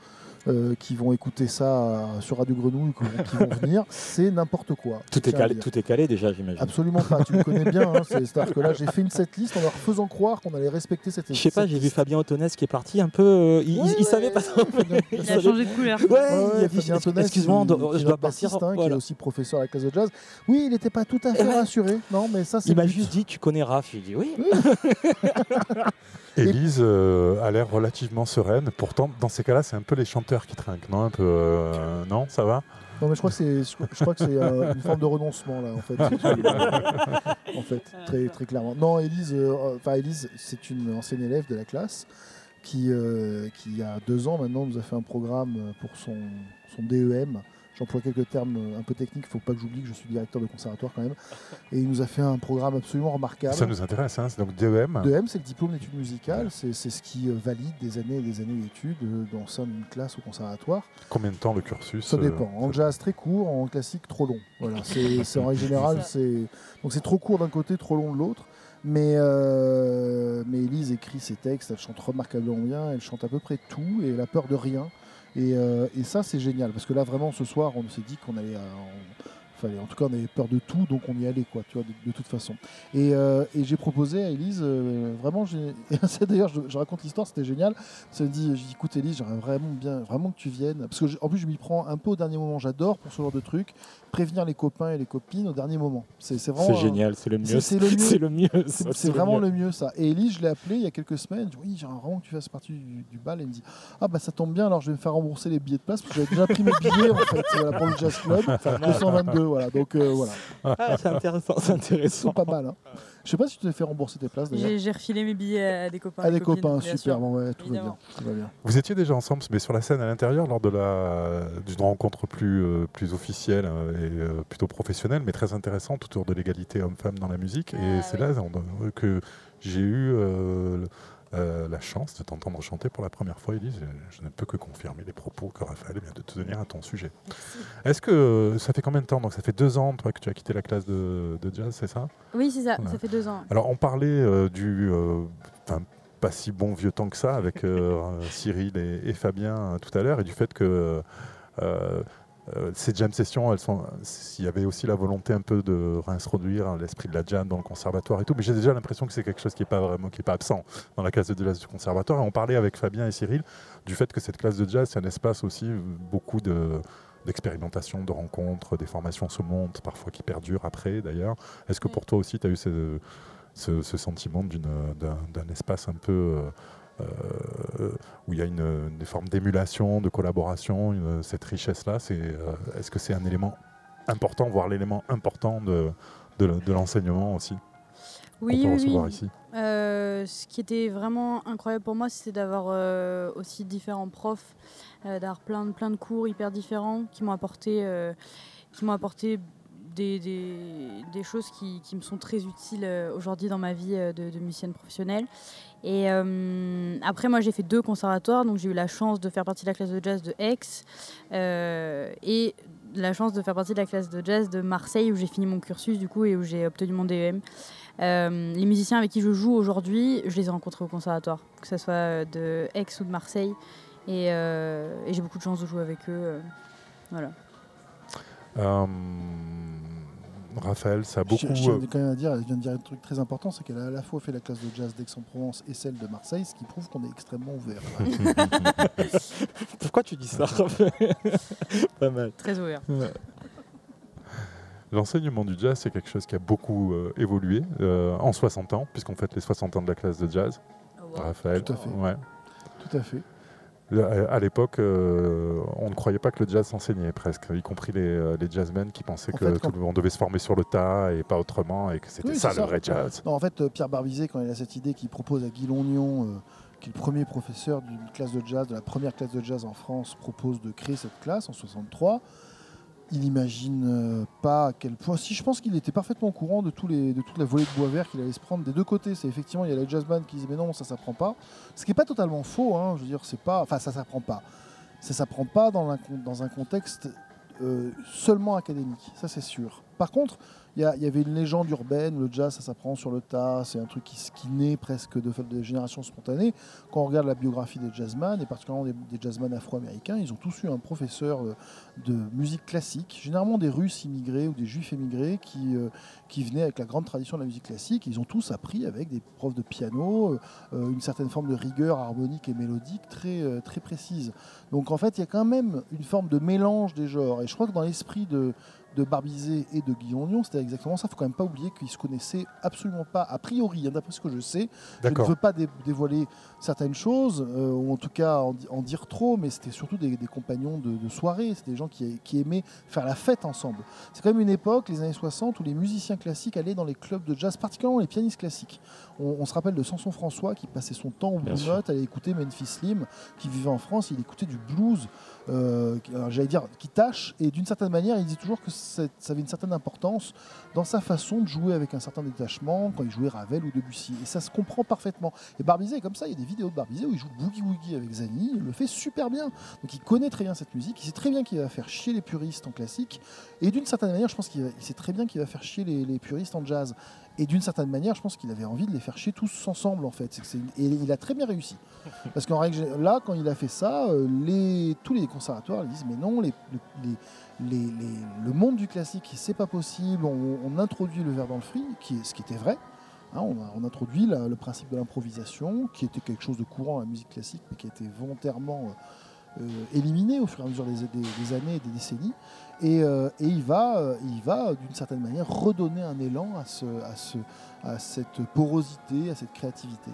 Euh, qui vont écouter ça sur Radio Grenouille, qui vont venir, [laughs] c'est n'importe quoi. Tout est, calé, tout est calé déjà, j'imagine. Absolument pas, tu me connais bien. Hein, C'est-à-dire que là, j'ai fait une setlist en leur faisant croire qu'on allait respecter cette Je sais pas, j'ai vu Fabien Autonès qui est parti un peu. Euh, il, savait pas. Il a changé de couleur. Ouais, il Fabien Autonès. Excuse-moi, je dois partir. Hein, Qui est aussi professeur à la classe de jazz. Oui, il n'était pas tout à fait rassuré. Non, mais ça, Il m'a juste dit Tu connais Raph J'ai dit Oui. [laughs] Élise euh, a l'air relativement sereine. Pourtant, dans ces cas-là, c'est un peu les chanteurs qui trinquent, non Un peu, euh, non Ça va? Non, mais je crois que c'est, je crois que c'est euh, une forme de renoncement là, en fait. [laughs] en fait, très, très clairement. Non, Élise, enfin Élise, c'est une ancienne élève de la classe qui, qui il y a deux ans maintenant, nous a fait un programme pour son, son DEM J'emploie quelques termes un peu techniques, il ne faut pas que j'oublie que je suis directeur de conservatoire quand même. Et il nous a fait un programme absolument remarquable. Ça nous intéresse, hein c'est donc DEM DEM, c'est le diplôme d'études musicales, c'est ce qui euh, valide des années et des années d'études euh, dans sein d'une classe au conservatoire. Combien de temps le cursus Ça dépend. En jazz, très court, en classique, trop long. Voilà, c'est [laughs] en règle générale, c'est donc c'est trop court d'un côté, trop long de l'autre. Mais, euh, mais Elise écrit ses textes, elle chante remarquablement bien, elle chante à peu près tout et elle a peur de rien. Euh, et, ça, c'est génial parce que là, vraiment, ce soir, on s'est dit qu'on allait. en tout cas, on avait peur de tout, donc on y allait, quoi, tu vois, de, toute façon. Et, euh, j'ai proposé à Elise, euh, vraiment, [laughs] d'ailleurs, je, raconte l'histoire, c'était génial. Ça me dit, écoute, Elise, j'aimerais vraiment bien, vraiment que tu viennes, parce que en plus, je m'y prends un peu au dernier moment. J'adore pour ce genre de truc prévenir les copains et les copines au dernier moment. C'est vraiment. C'est génial, c'est le mieux. C'est le mieux. [laughs] C'est vraiment le mieux, ça. Et Ellie, je l'ai appelé il y a quelques semaines. oui, j'aimerais vraiment que tu fasses partie du, bal. Et il me dit Ah, bah ça tombe bien, alors je vais me faire rembourser les billets de place parce que j'avais déjà pris mes billets en fait, pour le Jazz Club. [laughs] 222, voilà. Donc euh, voilà. Ah, c'est intéressant, c'est intéressant. pas mal. Hein. Je sais pas si tu t'es fait rembourser tes places J'ai refilé mes billets à des copains. À des copains, super. Bon, ouais, tout, va bien, Vous étiez déjà ensemble, mais sur la scène à l'intérieur, lors de la d'une rencontre plus, euh, plus officielle euh, et euh, plutôt professionnelle, mais très intéressante autour de l'égalité homme-femme dans la musique. et ah c'est là que j'ai eu euh, la chance de t'entendre chanter pour la première fois, Elise. Je, ne peux que confirmer les propos que Raphaël vient de te tenir à ton sujet. Est-ce que ça fait combien de temps Donc ça fait deux ans, toi, que tu as quitté la classe de, jazz, c'est ça? Oui, c'est ça. Ça fait deux ans. Alors on parlait euh, du, euh, pas si bon vieux temps que ça avec [laughs] Cyril et, Fabien tout à l'heure, et du fait que euh, ces jam sessions, elles sont, il y avait aussi la volonté un peu de réintroduire l'esprit de la jam dans le conservatoire et tout, mais j'ai déjà l'impression que c'est quelque chose qui n'est pas vraiment, qui est pas absent dans la classe de jazz du conservatoire. Et on parlait avec Fabien et Cyril du fait que cette classe de jazz, c'est un espace aussi beaucoup de d'expérimentation, de rencontres, des formations se montent, parfois qui perdurent après d'ailleurs. Est-ce que pour toi aussi, tu as eu ce, ce, ce sentiment d'un espace un peu euh, euh, où il y a une, forme d'émulation, de collaboration, cette richesse-là, euh, est-ce que c'est un élément important, voire l'élément important de, de, l'enseignement aussi oui, oui, Ici euh, ce qui était vraiment incroyable pour moi, c'était d'avoir aussi différents profs, d'avoir plein de, plein de cours hyper différents qui m'ont apporté, qui m'ont apporté des, choses qui, me sont très utiles aujourd'hui dans ma vie de, de musicienne professionnelle. Et euh, après, moi, j'ai fait deux conservatoires. Donc, j'ai eu la chance de faire partie de la classe de jazz de Aix euh, et la chance de faire partie de la classe de jazz de Marseille, où j'ai fini mon cursus, du coup, et où j'ai obtenu mon DEM. Euh, les musiciens avec qui je joue aujourd'hui, je les ai rencontrés au conservatoire, que ce soit de Aix ou de Marseille. Et, j'ai beaucoup de chance de jouer avec eux. voilà. Raphaël, ça a beaucoup. Je, je, quand même à dire, je viens de dire un truc très important, c'est qu'elle a à la fois fait la classe de jazz d'Aix-en-Provence et celle de Marseille, ce qui prouve qu'on est extrêmement ouvert. [laughs] Pourquoi tu dis ça Pas mal. Très ouvert. L'enseignement du jazz, c'est quelque chose qui a beaucoup euh, évolué euh, en 60 ans, puisqu'on fête les 60 ans de la classe de jazz. Oh, Raphaël. Tout à fait. Ouais. Tout à fait. À l'époque, euh, on ne croyait pas que le jazz s'enseignait presque, y compris les, euh, les jazzmen qui pensaient que tout le monde devait se former sur le tas et pas autrement, et que c'était ça le vrai jazz. en fait, euh, Pierre Barbizet, quand il a cette idée qu'il propose à Guy Longnon, qui est le premier professeur d'une classe de jazz, de la première classe de jazz en France, propose de créer cette classe en 63 il n'imagine euh, pas à quel point. Si je pense qu'il était parfaitement au courant de, tous les, de toute la volée de bois vert qu'il allait se prendre des deux côtés. C'est effectivement, il y a les jazzman qui disent mais non, ça s'apprend pas. Ce qui n'est pas totalement faux. Hein, je veux dire, c'est pas. Enfin, ça s'apprend pas. Ça s'apprend pas dans un, dans un contexte euh, seulement académique. Ça, c'est sûr. Par contre, il y, avait une légende urbaine, le jazz ça s'apprend sur le tas, c'est un truc qui, qui naît presque de, de génération spontanée. Quand on regarde la biographie des jazzman, et particulièrement des, des afro-américains, ils ont tous eu un professeur euh, de musique classique, généralement des Russes immigrés ou des Juifs émigrés qui, euh, qui venaient avec la grande tradition de la musique classique. Ils ont tous appris avec des profs de piano, euh, une certaine forme de rigueur harmonique et mélodique très, très précise. Donc en fait, il y a quand même une forme de mélange des genres. Et je crois que dans l'esprit de, de Barbizet et de Guillaume c'était exactement ça. Il faut quand même pas oublier qu'ils se connaissaient absolument pas, a priori, hein, d'après ce que je sais. Je ne veux pas dévoiler certaines choses, euh, ou en tout cas en, dire trop, mais c'était surtout des, compagnons de, soirée, c'était des gens qui, aimaient faire la fête ensemble. C'est quand même une époque, les années 60, où les musiciens classiques allaient dans les clubs de jazz, particulièrement les pianistes classiques. On, se rappelle de Samson François qui passait son temps au Blue Note, allait écouter Memphis Slim, qui vivait en France, il écoutait du blues, euh, j'allais dire, qui tâche, et d'une certaine manière, il dit toujours que ça avait une certaine importance dans sa façon de jouer avec un certain détachement quand il jouait Ravel ou Debussy. Et ça se comprend parfaitement. Et Barbizet est comme ça, il y a des vidéos de Barbizet où il joue Boogie Woogie avec Zani, il le fait super bien. Donc il connaît très bien cette musique, il sait très bien qu'il va faire chier les puristes en classique, et d'une certaine manière, je pense qu'il sait très bien qu'il va faire chier les, puristes en jazz. Et d'une certaine manière, je pense qu'il avait envie de les faire chier tous ensemble, en fait. et il a très bien réussi. [laughs] Parce qu'en règle là, quand il a fait ça, euh, les, tous les conservatoires ils disent mais non, les, le monde du classique, c'est pas possible. On, introduit le verre dans le fruit, qui ce qui était vrai. Hein, on, introduit le principe de l'improvisation, qui était quelque chose de courant dans la musique classique, mais qui a été volontairement euh, éliminé au fur et à mesure des, années et des décennies. Et, euh, il va, euh, il va d'une certaine manière redonner un élan à, ce, à, ce, à cette porosité, à cette créativité.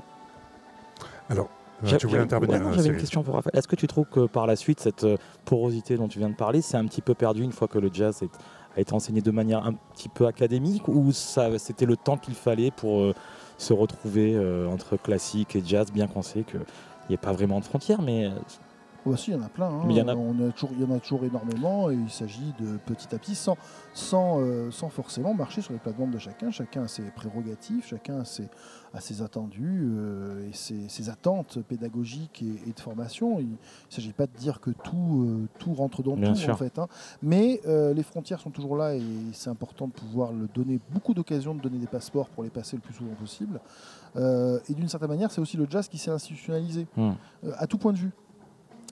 Alors, tu voulais intervenir J'avais une question pour Raphaël. Est-ce que tu trouves que par la suite, cette porosité dont tu viens de parler, c'est un petit peu perdu une fois que le jazz a été enseigné de manière un petit peu académique ou c'était le temps qu'il fallait pour se retrouver entre classique et jazz, bien qu'on sait qu'il n'y ait pas vraiment de frontières, mais Oh, bah, il y en a plein. Hein. il, y en a... On a toujours, il y en a toujours énormément et il s'agit de petit à petit, sans, sans, euh, sans forcément marcher sur les plates-bandes de chacun. Chacun a ses prérogatives, chacun a ses, a ses attendus euh, et ses, ses, attentes pédagogiques et, de formation. Il ne s'agit pas de dire que tout, euh, tout rentre dans tout, en fait. Hein. Mais les frontières sont toujours là et c'est important de pouvoir le donner beaucoup d'occasions de donner des passeports pour les passer le plus souvent possible. et d'une certaine manière, c'est aussi le jazz qui s'est institutionnalisé, hmm. à tout point de vue.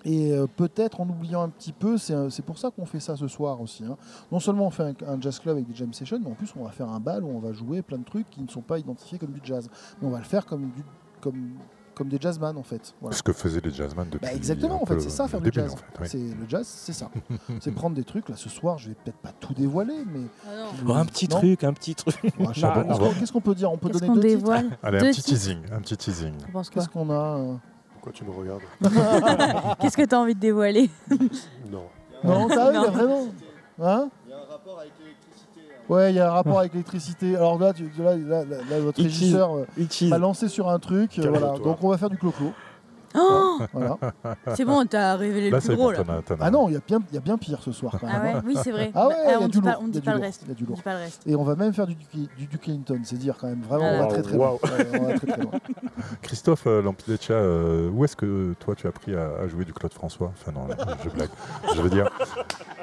Et euh, peut-être en oubliant un petit peu, c'est pour ça qu'on fait ça ce soir aussi. Hein. Non seulement on fait un, jazz club avec des jam sessions, mais en plus on va faire un bal où on va jouer plein de trucs qui ne sont pas identifiés comme du jazz. Mais on va le faire comme, du, comme, comme des jazzman en fait. Ce que faisaient les jazzman depuis. Bah exactement, en fait, c'est ça faire du jazz. c'est Le jazz, c'est ça. [laughs] c'est prendre des trucs. Là, ce soir, je vais peut-être pas tout dévoiler, mais. Ah un petit truc, un petit truc. Qu'est-ce qu'on peut dire? On peut donner deux dévoile? Allez, un petit teasing. Un petit teasing. Qu'est-ce qu'on a euh? Pourquoi tu me regardes [laughs] Qu'est-ce que tu as envie de dévoiler Non. Non, t'as vraiment. Hein Il y a un rapport avec Ouais, il y a un rapport avec l'électricité. Alors là, tu, là, là, là, votre régisseur euh, m'a lancé sur un truc. Euh, voilà. Donc on va faire du clo-clo. Oh voilà. [laughs] C'est bon, t'as révélé le plus gros là. Ah non, il y, a bien, y a bien pire ce soir. ah ouais, oui, c'est vrai. [laughs] Ah ouais, bah, on ne dit pas, le reste. du lourd. Et on va même faire du, du, du Clinton, c'est dire quand même. Vraiment, on, va très, très loin. on va très très loin. [laughs] Christophe euh, Lampidecha, euh, où est-ce que toi tu as appris à, jouer du Claude François? Enfin non, je blague. je veux dire.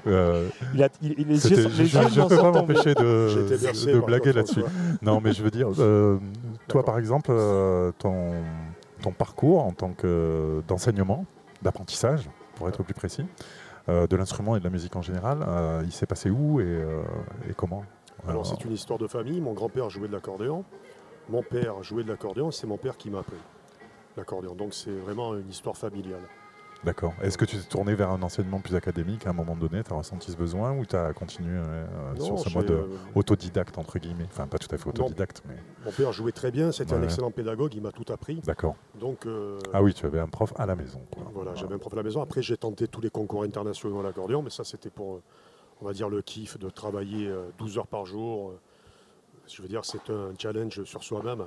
Euh, il a, il, il est je ne peux pas m'empêcher de, de blaguer là-dessus. Non, mais je veux dire, euh, toi par exemple, ton ton parcours en tant qu'enseignement, d'apprentissage, pour être plus précis, euh, de l'instrument et de la musique en général. Euh, il s'est passé où et, euh, comment? Alors, c'est une histoire de famille. Mon grand-père jouait de l'accordéon. Mon père jouait de l'accordéon. C'est mon père qui m'a appris l'accordéon. Donc c'est vraiment une histoire familiale. D'accord. Est-ce que tu t'es tourné vers un enseignement plus académique à un moment donné Tu as ressenti ce besoin ou tu as continué euh, sur ce mode euh, autodidacte, entre guillemets? Enfin, pas tout à fait autodidacte, mais. Mon père jouait très bien, c'était un excellent pédagogue, il m'a tout appris. D'accord. Donc. Euh, ah oui, tu avais un prof à la maison. Voilà, j'avais un prof à la maison. Après, j'ai tenté tous les concours internationaux à l'accordéon, mais ça, c'était pour, on va dire, le kiff de travailler 12 heures par jour. Je veux dire, c'est un challenge sur soi-même.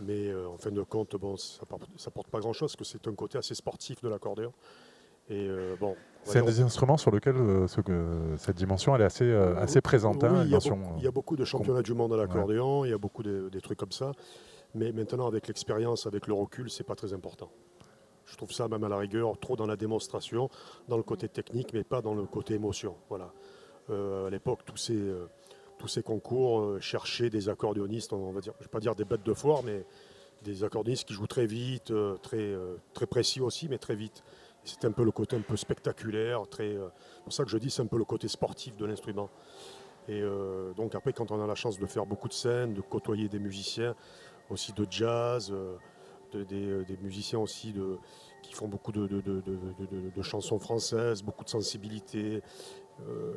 Mais euh, en fin de compte, bon, ça ne porte pas grand-chose, parce que c'est un côté assez sportif de l'accordéon. Et euh, bon, c'est un des instruments sur lequel euh, cette dimension elle est assez, assez présente. Hein, il, y a beaucoup, de championnats du monde à l'accordéon, il y a beaucoup de, des trucs comme ça. Mais maintenant, avec l'expérience, avec le recul, c'est pas très important. Je trouve ça même à la rigueur trop dans la démonstration, dans le côté technique, mais pas dans le côté émotion. Voilà. à l'époque, tous ces tous ces concours, euh, chercher des accordéonistes, on va dire, je ne vais pas dire des bêtes de foire, mais des accordéonistes qui jouent très vite, euh, très, euh, très précis aussi, mais très vite. C'est un peu le côté un peu spectaculaire, très, c'est pour ça que je dis c'est un peu le côté sportif de l'instrument. Et donc après, quand on a la chance de faire beaucoup de scènes, de côtoyer des musiciens, aussi de jazz, des, musiciens aussi qui font beaucoup de, chansons françaises, beaucoup de sensibilité.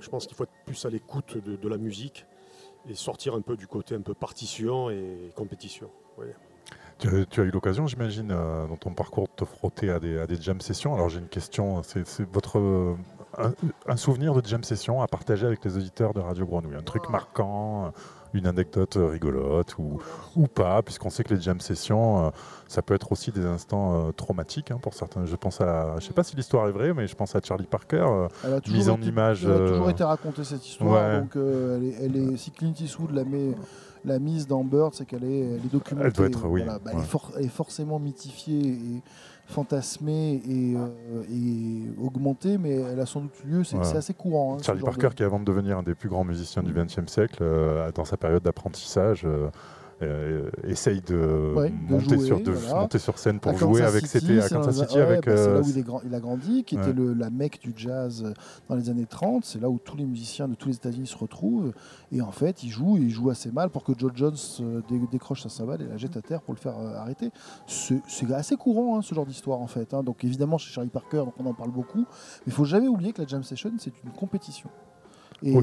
je pense qu'il faut être plus à l'écoute de, la musique et sortir un peu du côté un peu partition et compétition. Tu, as, eu l'occasion, j'imagine, euh, dans ton parcours, de te frotter à des, à des jam sessions. Alors j'ai une question, c'est votre euh, un, souvenir de jam session à partager avec les auditeurs de Radio Grenouille, un truc marquant, une anecdote rigolote ou, ou pas, puisqu'on sait que les jam sessions, euh, ça peut être aussi des instants traumatiques hein, pour certains. Je pense à, je sais pas si l'histoire est vraie, mais je pense à Charlie Parker, mise en image. Elle a toujours été racontée cette histoire, donc elle, est, elle est, si Clint Eastwood la met la mise dans Bird, c'est qu'elle est, documentée. Elle doit être, oui. Bah, elle, est forcément mythifiée et fantasmée et, euh, augmentée, mais elle a sans doute lieu. C'est assez courant. Hein, Charlie Parker, qui avant de devenir un des plus grands musiciens du XXe siècle, euh, dans sa période d'apprentissage, euh, euh, essaye de, monter, sur, de monter, sur, scène pour jouer avec City à Kansas City. avec, bah, c'est là où il, il, a grandi, qui était le, la mecque du jazz euh, dans les années 30. C'est là où tous les musiciens de tous les États-Unis se retrouvent. Et en fait, il joue, il joue assez mal pour que Joe Jones euh, décroche sa cymbale et la jette à terre pour le faire arrêter. C'est, assez courant, hein, ce genre d'histoire, en fait. Hein. Donc évidemment, chez Charlie Parker, donc on en parle beaucoup. Mais il faut jamais oublier que la jam session, c'est une compétition. Euh,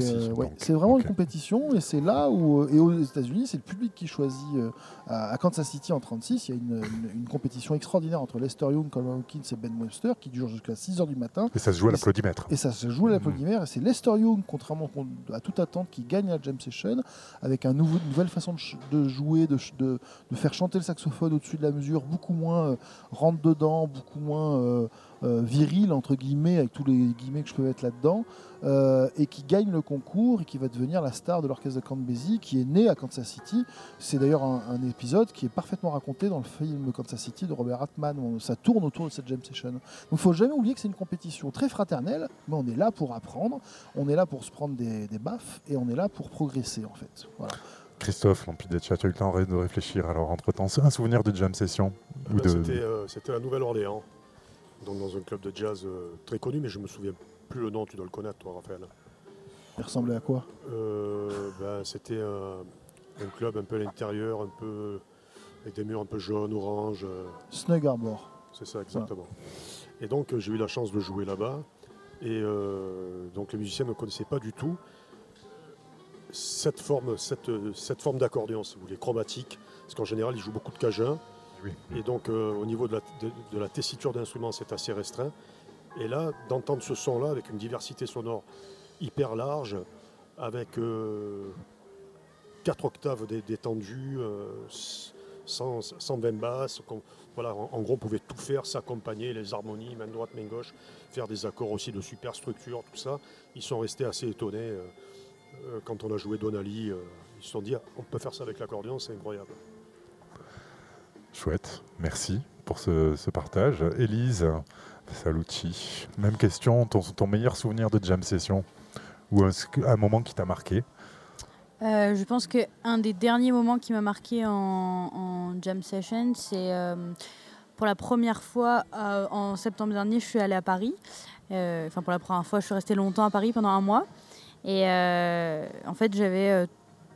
c'est vraiment une compétition et c'est là où, euh, et aux États-Unis, c'est le public qui choisit. Euh, à Kansas City en 36, il y a une, compétition extraordinaire entre Lester Young, Coleman Hawkins et Ben Webster qui dure jusqu'à 6h du matin. Et ça se joue à l'applaudimètre. Et ça se joue à mhm. l'applaudimètre. Et c'est Lester Young, contrairement à toute attente, qui gagne la jam session avec un nouveau, une nouvelle façon de, jouer, de, de, faire chanter le saxophone au-dessus de la mesure, beaucoup moins rentre dedans, beaucoup moins. Euh, viril, entre guillemets, avec tous les guillemets que je peux mettre là-dedans, euh, et qui gagne le concours et qui va devenir la star de l'orchestre de Count Basie, qui est né à Kansas City. C'est d'ailleurs un, épisode qui est parfaitement raconté dans le film Kansas City de Robert Altman. ça tourne autour de cette jam session. Donc il faut jamais oublier que c'est une compétition très fraternelle, mais on est là pour apprendre, on est là pour se prendre des, baffes, et on est là pour progresser, en fait. Voilà. Christophe tu as eu le temps de réfléchir alors entre-temps? C'est un souvenir de jam session eh ben, euh, C'était la Nouvelle-Orléans. Donc dans un club de jazz très connu, mais je me souviens plus le nom, tu dois le connaître toi Raphaël. Il ressemblait à quoi? Ben, C'était un, club un peu à l'intérieur, un peu avec des murs un peu jaunes, orange. Snug Arbor. C'est ça, exactement. Et donc j'ai eu la chance de jouer là-bas. Et donc les musiciens ne connaissaient pas du tout cette forme, cette, cette forme d'accordéon, si vous voulez, chromatique, parce qu'en général, ils jouent beaucoup de cajun. Et donc, euh, au niveau de la, tessiture d'instruments, c'est assez restreint. Et là, d'entendre ce son-là avec une diversité sonore hyper large, avec euh, quatre octaves détendues, euh, 120 basses, voilà, en, gros, on pouvait tout faire, s'accompagner, les harmonies, main droite, main gauche, faire des accords aussi de superstructure, tout ça. Ils sont restés assez étonnés. Euh, euh, quand on a joué Donali, euh, ils se sont dit ah, on peut faire ça avec l'accordéon, c'est incroyable. Chouette, merci pour ce, partage. Élise Salucci, même question, ton, meilleur souvenir de jam session? Ou un, moment qui t'a marqué? Euh, je pense qu'un des derniers moments qui m'a marqué en, jam session, c'est pour la première fois en septembre dernier, je suis allée à Paris. Enfin, pour la première fois, je suis restée longtemps à Paris pendant un mois. Et euh, en fait, j'avais euh,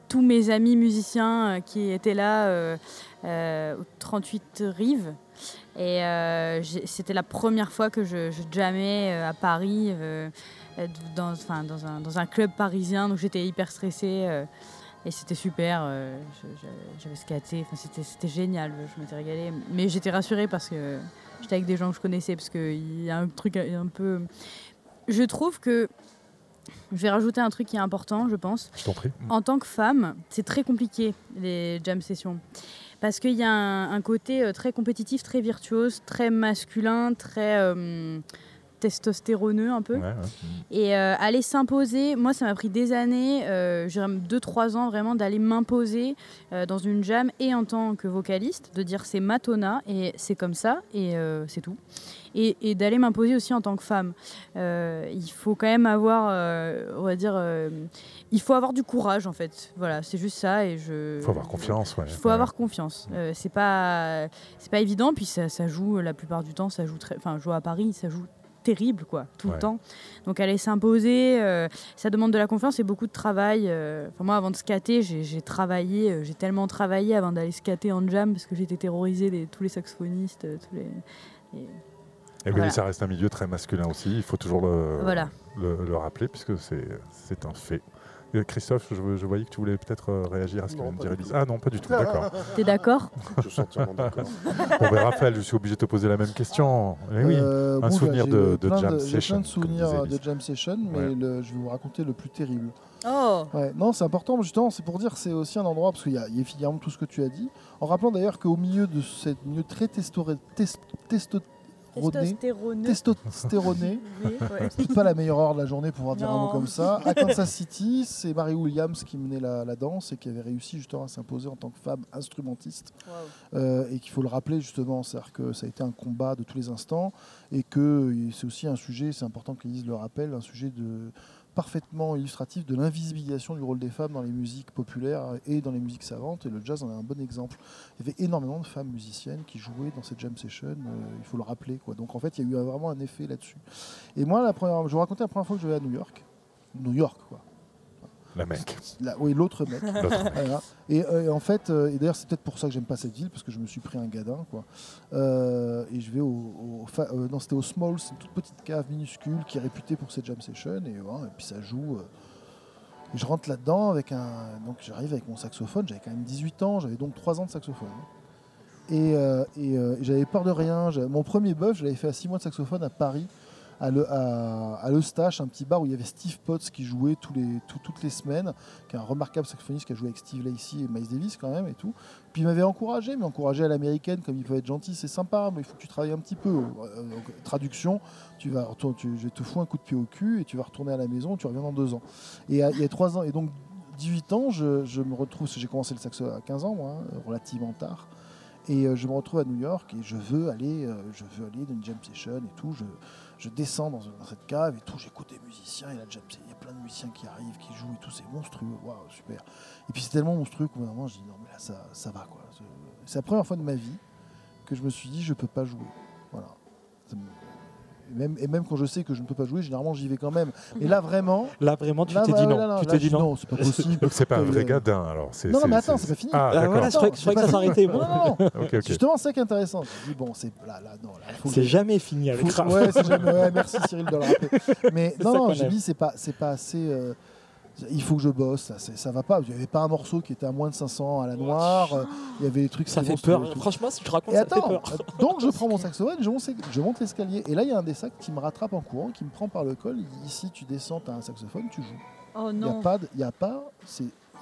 tous mes amis musiciens euh, qui étaient là au 38 Rives. Et c'était la première fois que je, je jammais à Paris, dans, un, club parisien. Donc j'étais hyper stressée. et c'était super. J'avais skaté. C'était génial. Je m'étais régalée. Mais j'étais rassurée parce que j'étais avec des gens que je connaissais. Parce qu'il y a un truc un peu. Je trouve que je vais rajouter un truc qui est important, je pense. Je t'en prie. En tant que femme, c'est très compliqué, les jam sessions. Parce qu'il y a un, côté euh, très compétitif, très virtuose, très masculin, très euh, testostéroneux un peu. Et euh, aller s'imposer, moi ça m'a pris des années, euh, 2-3 ans vraiment, d'aller m'imposer dans une jam et en tant que vocaliste, de dire c'est Matona et c'est comme ça et c'est tout et, d'aller m'imposer aussi en tant que femme. Euh, il faut quand même avoir, euh, on va dire, euh, il faut avoir du courage en fait. Voilà, c'est juste ça et je. Il faut avoir confiance, ouais. Il faut avoir confiance. c'est pas, c'est pas évident. Puis ça, ça, joue la plupart du temps, ça joue très, enfin, jouer à Paris, ça joue terrible quoi tout le temps donc aller s'imposer ça demande de la confiance et beaucoup de travail enfin, moi avant de skater j'ai travaillé j'ai tellement travaillé avant d'aller skater en jam parce que j'étais terrorisée des tous les saxophonistes tous les et oui, ça reste un milieu très masculin aussi, il faut toujours le, le, rappeler, puisque c'est un fait. Christophe, je, voyais que tu voulais peut-être euh, réagir à ce que vient de dire Elise. Ah non, pas du tout, d'accord. [laughs] T'es d'accord Je suis entièrement d'accord. [laughs] bon, ben, Raphaël, je suis obligé de te poser la même question. Eh oui, euh, un souvenir de, de, jam session. J'ai plein de souvenirs de jam session, mais je vais vous raconter le plus terrible. Oh ouais, Non, c'est important, justement, c'est pour dire que c'est aussi un endroit, parce qu'il y, a évidemment tout ce que tu as dit, en rappelant d'ailleurs qu'au milieu de cette milieu très testo, testo, Testostéroné. [laughs] C'est pas la meilleure heure de la journée pour pouvoir dire un mot comme ça. À Kansas City, c'est Mary Williams qui menait la, danse et qui avait réussi justement à s'imposer en tant que femme instrumentiste. Euh, et qu'il faut le rappeler justement, c'est-à-dire que ça a été un combat de tous les instants et que c'est aussi un sujet, c'est important que le rappelle, un sujet de parfaitement illustratif de l'invisibilisation du rôle des femmes dans les musiques populaires et dans les musiques savantes. Et le jazz en est un bon exemple. Il y avait énormément de femmes musiciennes qui jouaient dans cette jam session, euh, il faut le rappeler. Donc en fait, il y a eu vraiment un effet là-dessus. Et moi, je vous racontais la première fois que je vais à New York. New York, quoi. La mec. oui, l'autre mec. et, euh, en fait, euh, et d'ailleurs, c'est peut-être pour ça que j'aime pas cette ville, parce que je me suis pris un gadin. Quoi. Euh, et je vais au. non, c'était au Small, c'est une toute petite cave minuscule qui est réputée pour cette jam session. Et, et puis ça joue. et je rentre là-dedans avec un. Donc j'arrive avec mon saxophone, j'avais quand même 18 ans, j'avais donc 3 ans de saxophone. Et, et j'avais peur de rien. Mon premier buff, je l'avais fait à 6 mois de saxophone à Paris à, le, l'Eustache, un petit bar où il y avait Steve Potts qui jouait toutes les semaines, qui est un remarquable saxophoniste qui a joué avec Steve Lacey et Miles Davis quand même et tout. Puis il m'avait encouragé, mais encouragé à l'américaine, comme il peut être gentil, c'est sympa, mais il faut que tu travailles un petit peu. Euh, traduction, tu vas, je te fous un coup de pied au cul et tu vas retourner à la maison, tu reviens dans deux ans. Et il y a trois ans, et donc 18 ans, je, me retrouve, j'ai commencé le saxo à 15 ans, hein, relativement tard. Et euh, je me retrouve à New York et je veux aller, euh, je veux aller dans une jam session et tout. Je descends dans, cette cave et tout, j'écoute des musiciens, il y, a il y a plein de musiciens qui arrivent, qui jouent et tout, c'est monstrueux, waouh, super. Et puis c'est tellement monstrueux qu'au bout d'un moment, je dis non, mais là, ça, ça va quoi. C'est la première fois de ma vie que je me suis dit, je peux pas jouer. Voilà. Et même, et même quand je sais que je ne peux pas jouer, généralement j'y vais quand même. Et là vraiment. Là vraiment, tu t'es dit non. tu t'es dit non. c'est pas [laughs] possible. Donc c'est pas un vrai gadin alors. Non, non, mais attends, c'est pas fini. Ah, d'accord. Voilà, je croyais que ça s'arrêtait. Non, non, non. Justement, c'est ça qui est intéressant. Je dis bon, c'est là, là, non. C'est jamais fini avec ça. Ouais, c'est jamais. Ouais, merci Cyril de le rappeler. [laughs] Mais non, non, j'ai dit c'est pas, c'est pas assez il faut que je bosse, ça, ça va pas. Il n'y avait pas un morceau qui était à moins de 500 à la noire. Euh, il y avait des trucs. Ça fait peur. Franchement, si je raconte, et ça attends, fait peur. Euh, donc je [laughs] prends mon saxophone, je monte, je monte l'escalier. Et là, il y a un des sacs qui me rattrape en courant, qui me prend par le col. Ici, tu descends, tu as un saxophone, tu joues. Oh non. Il n'y a pas. Y a pas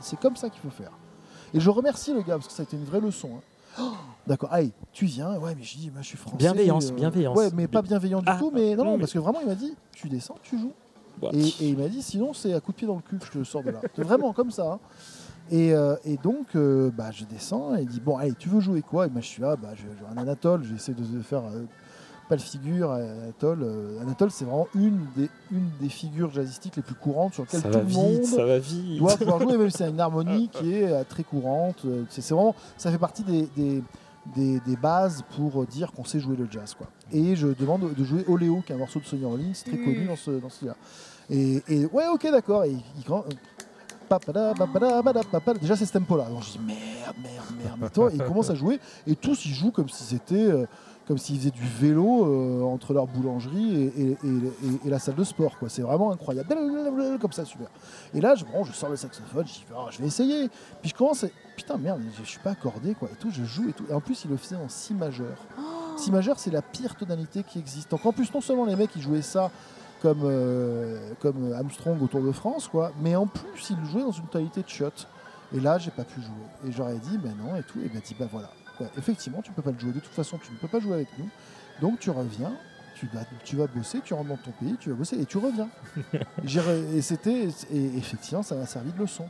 c'est comme ça qu'il faut faire. Et je remercie le gars parce que ça a été une vraie leçon. Hein. Oh, [gasps] d'accord, allez, tu viens, ouais, mais je dis, moi je suis français. Bienveillance, euh, bienveillance. Ouais, mais pas bienveillant du ah, tout, mais non, non, parce que vraiment, il m'a dit, tu descends, tu joues. Et, il m'a dit sinon c'est à coup de pied dans le cul que je te sors de là. C'est vraiment comme ça. Hein. Euh, et, donc euh, bah, je descends et il dit bon allez tu veux jouer quoi? Et moi je suis là, bah, je joue un Anatole, j'essaie de, faire euh, pas le figure, Anatole. Anatole c'est vraiment une des, une des figures jazzistiques les plus courantes sur lesquelles tout le monde ça va vite. doit pouvoir jouer, même c'est une harmonie [laughs] qui est très courante. C'est vraiment, ça fait partie des, des, des, bases pour dire qu'on sait jouer le jazz. Quoi. Et je demande de jouer Oléo, qui est un morceau de Sonny Rollins, très connu dans ce, dans ce là et, et, ouais, ok, d'accord. Et il, Déjà, c'est ce tempo-là. Donc je dis merde, merde, merde. Et, il commence à jouer. Et tous, ils jouent comme si c'était. Euh, comme s'ils faisaient du vélo euh, entre leur boulangerie et, et, la salle de sport. C'est vraiment incroyable. Comme ça, super. Et là, je, bon, je sors le saxophone, je dis, oh, je vais essayer. Puis je commence, putain, merde, je suis pas accordé, quoi. Et tout, je joue et tout. Et en plus, il le faisait en si majeur. Si majeur, c'est la pire tonalité qui existe. Donc en plus, non seulement les mecs, ils jouaient ça comme, euh, comme Armstrong au Tour de France, quoi. Mais en plus, il jouait dans une tonalité de shot. Et là, j'ai pas pu jouer. Et j'aurais dit, ben non, et tout. Et ben dit, ben voilà. Effectivement, tu peux pas le jouer. De toute façon, tu ne peux pas jouer avec nous. Donc tu reviens, tu vas, tu vas bosser, tu rentres dans ton pays, tu vas bosser et tu reviens. [laughs] et c'était, et effectivement, ça m'a servi de leçon.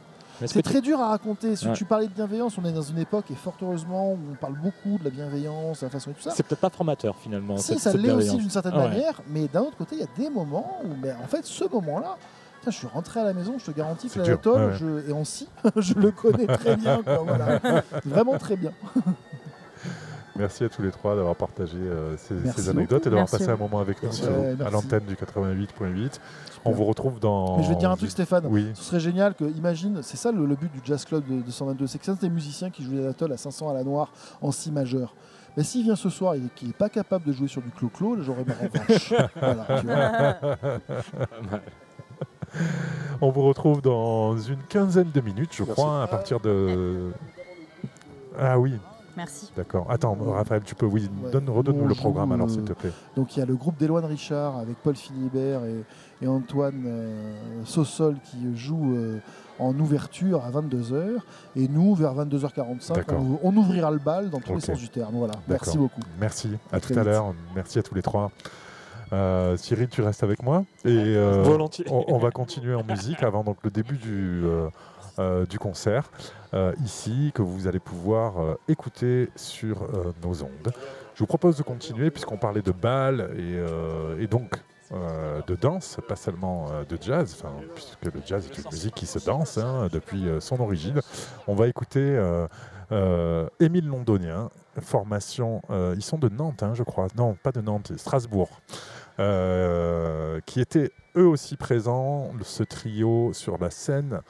C'est très dur à raconter. Si tu parlais de bienveillance, on est dans une époque, et fort heureusement, où on parle beaucoup de la bienveillance, la façon et tout ça. C'est peut-être pas formateur finalement. Si, ça l'est aussi d'une certaine manière, mais d'un autre côté, il y a des moments où, ben, en fait, ce moment-là, je suis rentré à la maison, je te garantis que l'anatole, je... et en si, [laughs] je le connais très bien. Vraiment très bien. [laughs] Merci à tous les trois d'avoir partagé euh, ces, anecdotes et d'avoir passé un moment avec nous à l'antenne du 88.8. On vous retrouve dans. Mais je vais te dire un truc, Stéphane. Oui. Ce serait génial que, imagine, c'est ça le, but du Jazz Club de, 122, c'est que c'est des musiciens qui jouent l'atoll à 500 à la noire en si majeur. Mais s'il vient ce soir et qu'il n'est pas capable de jouer sur du clo-clo, j'aurais ma revanche. [laughs] voilà, On vous retrouve dans une quinzaine de minutes, je crois, à partir de. Ah oui, Merci. D'accord. Attends, Raphaël, tu peux, oui, redonne-nous le programme alors, s'il te plaît. Donc il y a le groupe d'Éloine Richard avec Paul Philibert et, Antoine euh, Sossol qui joue euh, en ouverture à 22h. Et nous, vers 22h45, on, ouvrira le bal dans tous les sens du terme. Voilà. Merci beaucoup. Merci. À, tout à l'heure. Merci à tous les trois. Euh, Cyril, tu restes avec moi et Volontiers. On, va continuer en musique avant donc le début du, du concert. Euh, ici, que vous allez pouvoir euh, écouter sur euh, nos ondes. Je vous propose de continuer puisqu'on parlait de bal et, donc de danse, pas seulement de jazz, puisque le jazz est une musique qui se danse hein, depuis son origine. On va écouter Émile Londonien, formation, ils sont de Nantes, hein, je crois, non, pas de Nantes, Strasbourg, qui étaient eux aussi présents, ce trio sur la scène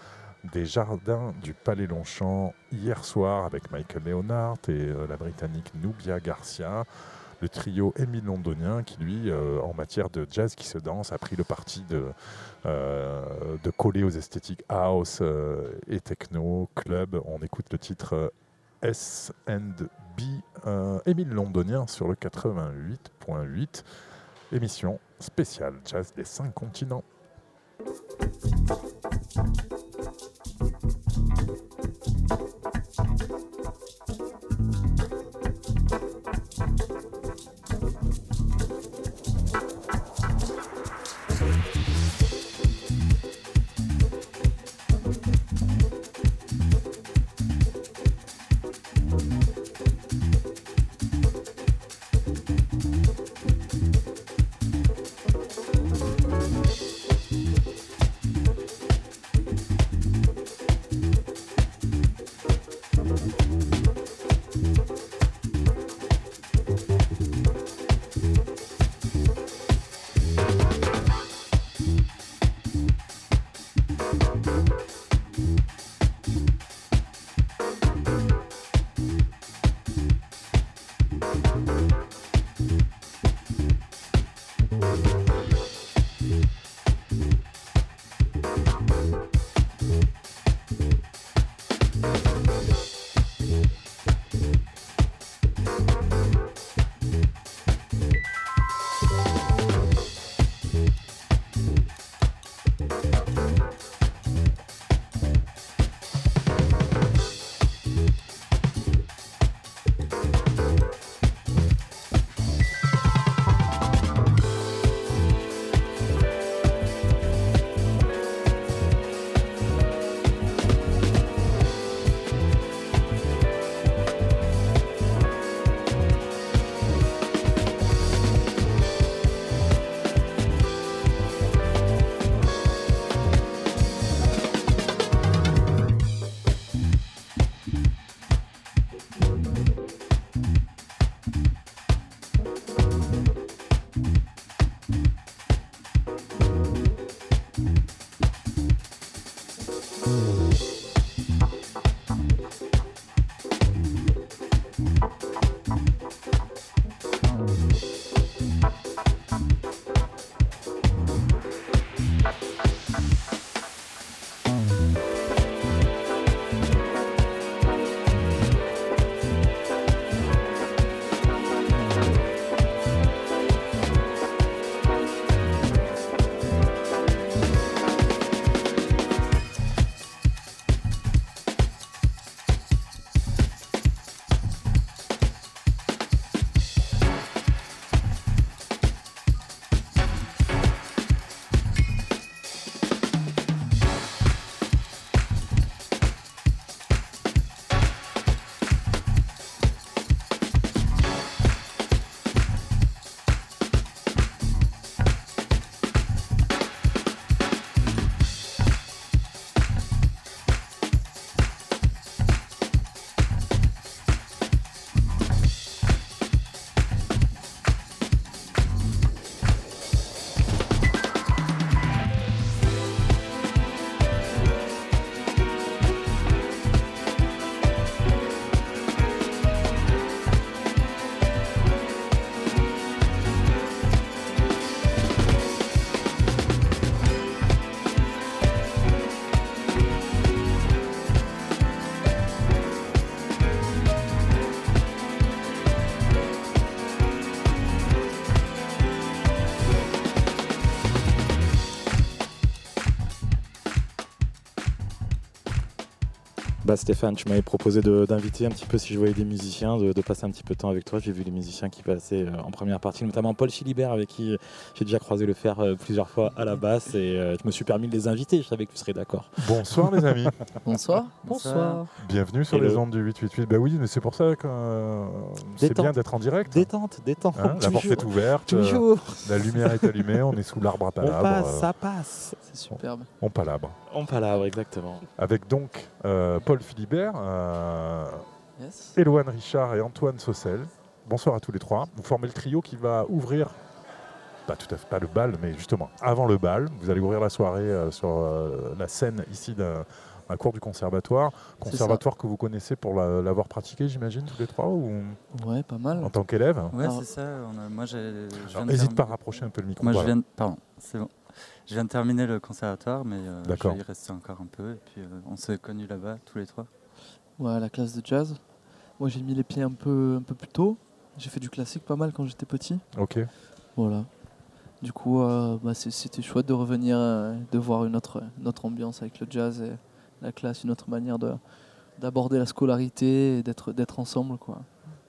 des jardins du Palais Longchamp hier soir avec Michael Leonard et euh, la Britannique Nubia Garcia. Le trio Émile Londonien qui, lui, euh, en matière de jazz qui se danse, a pris le parti de, euh, de coller aux esthétiques house et techno, club. On écoute le titre S and B Émile Londonien sur le 88.8. Émission spéciale jazz des cinq continents. thank you Bah Stéphane, tu m'avais proposé d'inviter un petit peu si je voyais des musiciens, de, passer un petit peu de temps avec toi. J'ai vu les musiciens qui passaient euh, en première partie, notamment Paul Chilibert avec qui j'ai déjà croisé le fer euh, plusieurs fois à la basse et euh, je me suis permis de les inviter. Je savais que tu serais d'accord. Bonsoir les amis. [laughs] Bonsoir. Bonsoir. Bienvenue sur les ondes du 888. Bah oui, mais c'est pour ça que c'est bien d'être en direct. Détente, détente. Hein, la porte est ouverte. Toujours. la lumière est allumée. On est sous l'arbre à palabre. [laughs] On passe, ça passe. C'est superbe. On palabre. On palabre, exactement. Avec donc Paul Philibert, euh, Richard et Antoine Saucel. Bonsoir à tous les trois. Vous formez le trio qui va ouvrir, pas tout à fait pas le bal, mais justement avant le bal. Vous allez ouvrir la soirée euh, sur euh, la scène ici d'un cours du conservatoire. Conservatoire que vous connaissez pour l'avoir pratiqué, j'imagine, tous les trois ou... Ouais, pas mal. En tant qu'élève? Ouais, c'est ça. moi, N'hésite pas à rapprocher un peu le micro. Moi, je viens Pardon, c'est bon. Je viens de terminer le conservatoire, mais euh, je vais y rester encore un peu. Et puis, on s'est connus là-bas, tous les trois. Ouais, la classe de jazz. Moi, j'ai mis les pieds un peu, un peu plus tôt. J'ai fait du classique pas mal quand j'étais petit. Ok. Voilà. Du coup, euh, bah, c'était chouette de revenir, euh, de voir une autre, autre ambiance avec le jazz et la classe, une autre manière d'aborder la scolarité et d'être ensemble. quoi.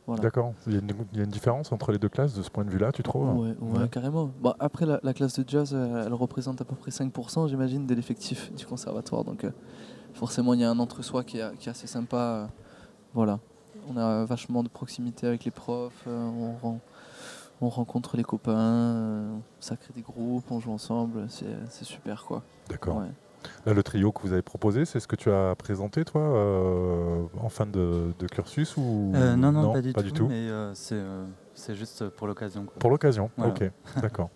D'accord. Il, y, a une différence entre les deux classes de ce point de vue-là, tu trouves ouais, carrément. Bon, après, la, classe de jazz, elle représente à peu près 5%, j'imagine, de l'effectif du conservatoire. Donc, euh, forcément, il y a un entre-soi qui, est assez sympa. voilà. On a vachement de proximité avec les profs, euh, on, on, rencontre les copains, euh, ça crée des groupes, on joue ensemble, c'est super quoi. D'accord. Là, le trio que vous avez proposé, c'est ce que tu as présenté, toi, euh, en fin de, cursus ou non, non, pas du tout, Mais c'est juste pour l'occasion. Pour l'occasion, ok, [laughs] d'accord.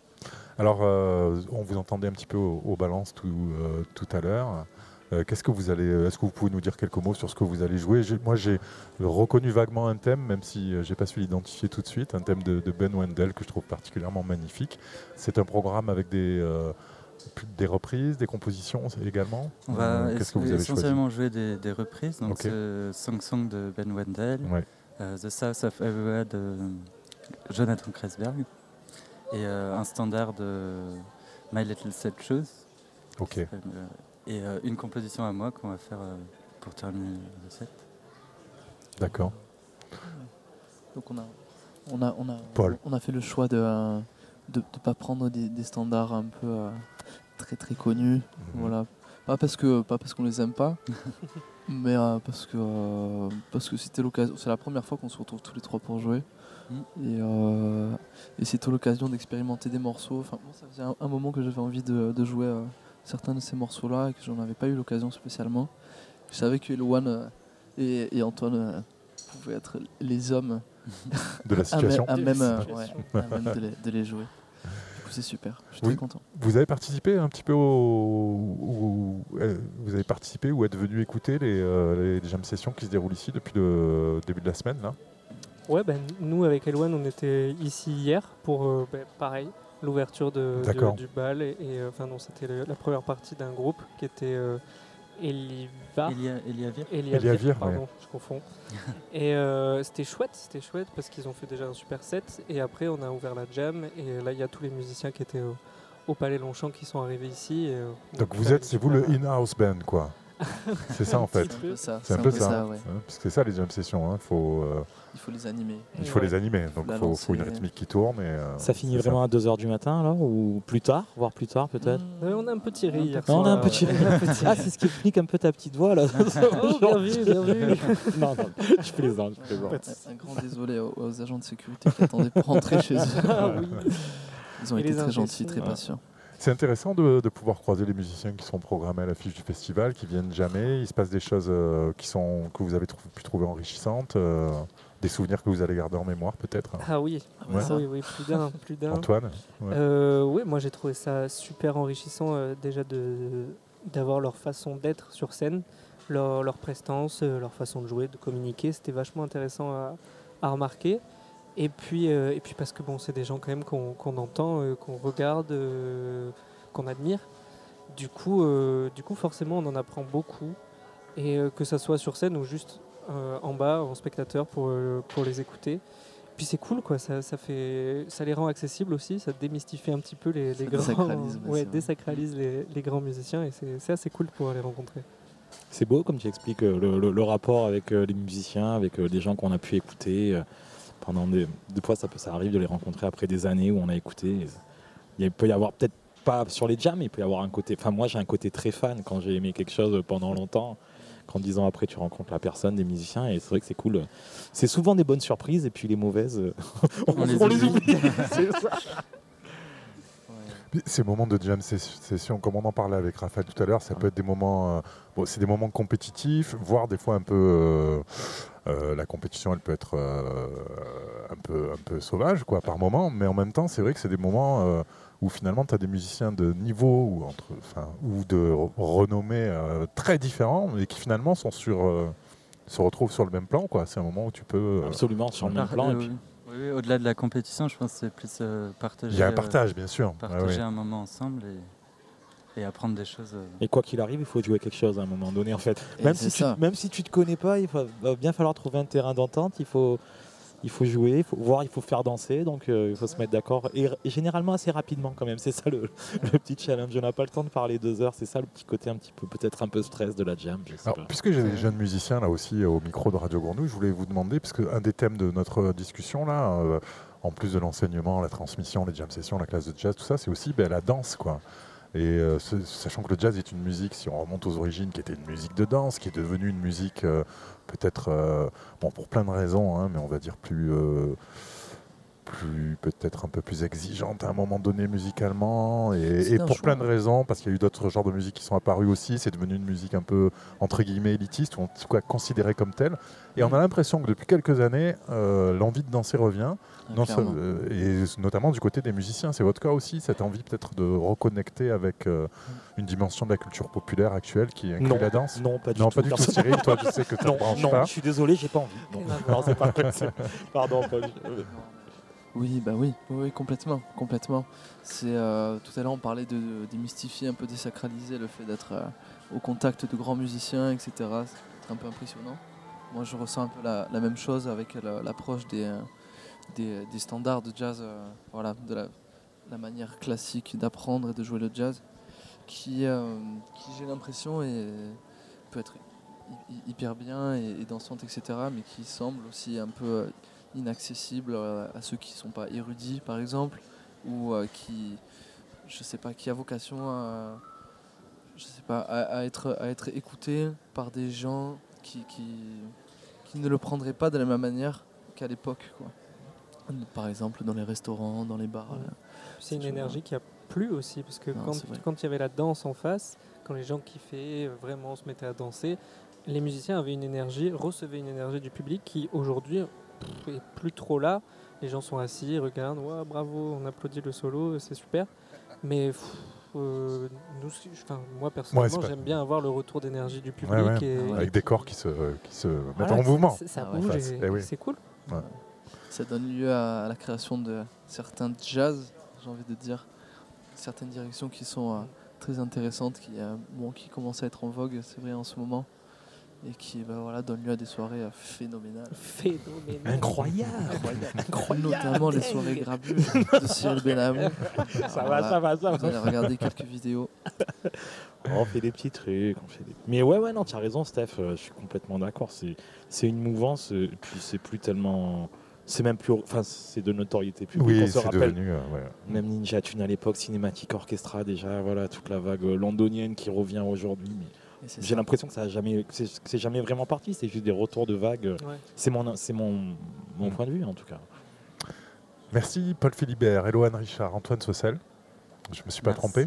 Alors, on vous entendait un petit peu au, au balance tout, tout à l'heure. Euh, qu'est-ce que vous allez euh, Est-ce que vous pouvez nous dire quelques mots sur ce que vous allez jouer? Moi, j'ai reconnu vaguement un thème, même si euh, j'ai pas su l'identifier tout de suite, un thème de, Ben Wendell que je trouve particulièrement magnifique. C'est un programme avec des des reprises, des compositions également On va que vous avez essentiellement jouer des, reprises. Donc, Song Song de Ben Wendell, The South of Everywhere de Jonathan Kresberg et un standard de My Little Set Shoes. Ok et euh, une composition à moi qu'on va faire euh, pour terminer le set. D'accord. Donc on a, on a, on a, On a fait le choix de ne euh, de, pas prendre des, standards un peu très très connus. Mhm. Voilà. Pas parce que pas parce qu'on les aime pas, [laughs] mais parce que parce que c'était l'occasion. C'est la première fois qu'on se retrouve tous les trois pour jouer. Mhm. Et, et c'était l'occasion d'expérimenter des morceaux. Enfin, ça faisait un, moment que j'avais envie de, de jouer certains de ces morceaux-là et que j'en avais pas eu l'occasion spécialement. Je savais que Eloane euh, et, Antoine euh, pouvaient être les hommes [laughs] de la situation, à, même, euh, de, les, jouer. C'est super. Je suis très content. Vous avez participé un petit peu au, vous avez participé ou êtes venu écouter les, jam sessions qui se déroulent ici depuis le début de la semaine là? Ouais, ben, nous avec Eloane, on était ici hier pour ben, pareil l'ouverture de, du bal. Et, euh, enfin, non, c'était la première partie d'un groupe qui était euh, Eliva. Eliavir. Eliavir, pardon, je confonds. [laughs] et euh, c'était chouette, c'était chouette parce qu'ils ont fait déjà un super set. Et après, on a ouvert la jam. Et là, il y a tous les musiciens qui étaient au Palais Longchamp qui sont arrivés ici. donc, vous êtes, c'est vous le in-house band, quoi [laughs] c'est ça en fait. C'est un peu ça. Parce que c'est ça les jam sessions. Hein. Faut, euh, il faut les animer. Il faut les animer. Donc il faut, une rythmique qui tourne. Et, euh, ça finit vraiment à 2h du matin alors Ou plus tard Voire plus tard peut-être mmh. On a un petit rire. On a un petit [laughs] ah, c'est ce qui explique un peu ta petite voix là. [laughs] oh, bien vu, bien vu. non, non, je plaisante. Je plaisante. Un grand désolé aux, agents de sécurité qui attendaient pour rentrer chez eux. Ah Ils ont été très gentils, très patients. C'est intéressant de, pouvoir croiser les musiciens qui sont programmés à l'affiche du festival, qui viennent jamais. Il se passe des choses euh, qui sont, que vous avez pu trouver enrichissantes, euh, des souvenirs que vous allez garder en mémoire peut-être. Ah oui, oui, oui, plus d'un. Plus d'un. Antoine euh, Oui, moi j'ai trouvé ça super enrichissant déjà d'avoir leur façon d'être sur scène, leur, leur prestance, leur façon de jouer, de communiquer. C'était vachement intéressant à, à remarquer. Et puis, euh, et puis parce que bon, c'est des gens quand même qu'on entend, euh, qu'on regarde, euh, qu'on admire. Du coup, du coup, forcément, on en apprend beaucoup. Et que ça soit sur scène ou juste en bas, en spectateur, pour, pour les écouter. Puis c'est cool, quoi. Ça, ça, fait, ça les rend accessibles aussi. Ça démystifie un petit peu les, les grands. Désacralise, ouais, désacralise les, les, grands musiciens. Et c'est assez cool de pouvoir les rencontrer. c'est beau, comme tu expliques, le, rapport avec les musiciens, avec les gens qu'on a pu écouter. Pendant des, fois, ça, peut, ça arrive de les rencontrer après des années où on a écouté. Il peut y avoir peut-être pas sur les jams, il peut y avoir un côté. Enfin, moi, j'ai un côté très fan quand j'ai aimé quelque chose pendant longtemps. Quand dix ans après, tu rencontres la personne, des musiciens, et c'est vrai que c'est cool. C'est souvent des bonnes surprises, et puis les mauvaises, [laughs] on, les oublie. [laughs] Ces moments de jam session, comme on en parlait avec Raphaël tout à l'heure, ça peut être des moments, euh, c'est des moments compétitifs, voire des fois un peu, euh, euh, la compétition, elle peut être un peu, un peu sauvage, quoi, par moment. Mais en même temps, c'est vrai que c'est des moments où finalement tu as des musiciens de niveau ou, entre, enfin, ou de renommée très différents, mais qui finalement sont sur, se retrouvent sur le même plan. Quoi. C'est un moment où tu peux. Absolument, sur le même plan. Et oui, au-delà de la compétition, je pense que c'est plus euh, partager. Il y a un partage, bien sûr. Partager un moment ensemble et, apprendre des choses. Euh. Et quoi qu'il arrive, il faut jouer quelque chose à un moment donné, en fait. même si, tu, même si tu te connais pas, il va bien falloir trouver un terrain d'entente. Il faut il faut jouer, il faut voir, il faut faire danser, donc euh, il faut se mettre d'accord. Et, généralement assez rapidement quand même, c'est ça [laughs] le, petit challenge. On n'a pas le temps de parler deux heures, c'est ça le petit côté un petit peu, peut-être un peu stress de la jam. puisque j'ai des jeunes musiciens là aussi au micro de Radio Gournouille, je voulais vous demander, parce qu'un des thèmes de notre discussion là, euh, en plus de l'enseignement, la transmission, les jam sessions, la classe de jazz, tout ça, c'est aussi ben, la danse quoi. Et euh, sachant que le jazz est une musique, si on remonte aux origines, qui était une musique de danse, qui est devenue une musique peut-être, euh, bon, pour plein de raisons, hein, mais on va dire plus, euh, plus peut-être un peu plus exigeante à un moment donné musicalement, et, pour plein de raisons, parce qu'il y a eu d'autres genres de musique qui sont apparus aussi, c'est devenu une musique un peu, entre guillemets, élitiste, ou en tout cas considérée comme telle. Et on a l'impression que depuis quelques années, euh, l'envie de danser revient, non et notamment du côté des musiciens. C'est votre cas aussi, cette envie peut-être de reconnecter avec une dimension de la culture populaire actuelle qui inclut la danse? Non, pas du non, tout. Pas du tout Cyril, toi, je sais que [laughs] tu non, non, je suis désolé, j'ai pas envie. Non, non c'est pas [laughs] Pardon, Paul. Oui, bah oui, oui, complètement, complètement. C'est euh, tout à l'heure on parlait de, démystifier, un peu désacraliser le fait d'être euh, au contact de grands musiciens, etc. C'est un peu impressionnant. Moi, je ressens un peu la, même chose avec l'approche euh, des, des, standards de jazz, voilà, de la, manière classique d'apprendre et de jouer le jazz, qui, qui j'ai l'impression peut être hyper bien et, dansante, etc., mais qui semble aussi un peu inaccessible euh, à ceux qui ne sont pas érudits, par exemple, ou euh, qui, je sais pas, qui a vocation à, sais pas, à, être, écouté par des gens qui, qui, qui, ne le prendraient pas de la même manière qu'à l'époque. Quoi. Par exemple, dans les restaurants, dans les bars. C'est une énergie qui a plu aussi, parce que quand, quand il y avait la danse en face, quand les gens kiffaient, vraiment se mettaient à danser, les musiciens avaient une énergie, recevaient une énergie du public qui aujourd'hui est plus trop là. Les gens sont assis, regardent, ouais, bravo, on applaudit le solo, c'est super. Mais euh, nous, moi personnellement, j'aime bien avoir le retour d'énergie du public. Avec des corps qui se, qui se mettent en mouvement. Ça bouge eh c'est cool. Ça donne lieu à, la création de certains jazz, j'ai envie de dire, certaines directions qui sont euh, très intéressantes, qui, euh, bon, qui commencent à être en vogue, c'est vrai, en ce moment et qui bah, voilà, donne lieu à des soirées euh, phénoménales. Phénoménales. Incroyable. Incroyable. Notamment les soirées grabues de Cyril Benamou. Ça va, ça va, ça va. Vous allez regarder quelques vidéos. on fait des petits trucs. On fait des... Mais ouais, ouais, non, tu as raison, Steph. Euh, je suis complètement d'accord. C'est une mouvance, puis c'est plus tellement. C'est même plus. Enfin, c'est de notoriété publique. Oui, c'est devenu. Même Ninja Tune à l'époque, Cinématique Orchestra, déjà, voilà, toute la vague londonienne qui revient aujourd'hui. Mais j'ai l'impression que ça a jamais, c'est jamais vraiment parti. C'est juste des retours de vagues. C'est mon, c'est mon, mon point de vue en tout cas. Merci Paul Philibert, Eloane Richard, Antoine Sossel. Je me suis pas trompé.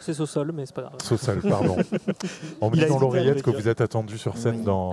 C'est Sossel, mais c'est pas grave. Sossel, pardon. [laughs] On met dans l'oreillette que vous êtes attendu sur scène dans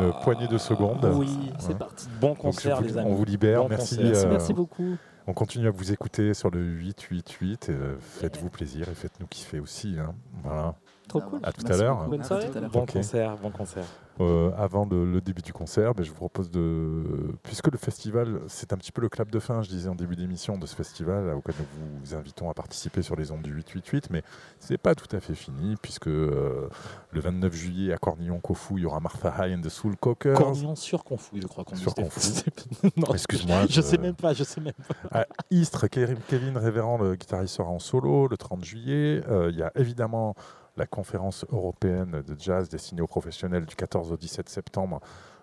une poignée de secondes. Oui, c'est parti. Bon concert, les amis. On vous libère. merci. Euh, merci beaucoup. On continue à vous écouter sur le 888. Euh, faites-vous plaisir et faites-nous kiffer aussi. Hein. Voilà. Trop cool. À tout à l'heure. Bonne soirée. Bon concert, bon concert. Euh, avant le, début du concert, ben, je vous propose de. Puisque le festival, c'est un petit peu le clap de fin, je disais en début d'émission de ce festival, auquel nous vous invitons à participer sur les ondes du 888, mais c'est pas tout à fait fini, puisque euh, le 29 juillet à Cornillon-Confou, il y aura Martha High and the Soul Cockers. Cornillon sur Confou, je crois qu'on Sur [laughs] Confou. Excuse-moi. Je, sais même pas, je sais même pas. À Istres, Kevin Révérend, le guitariste, sera en solo le 30 juillet. Euh, il y a évidemment la conférence européenne de jazz destinée aux professionnels du 14 au 17 septembre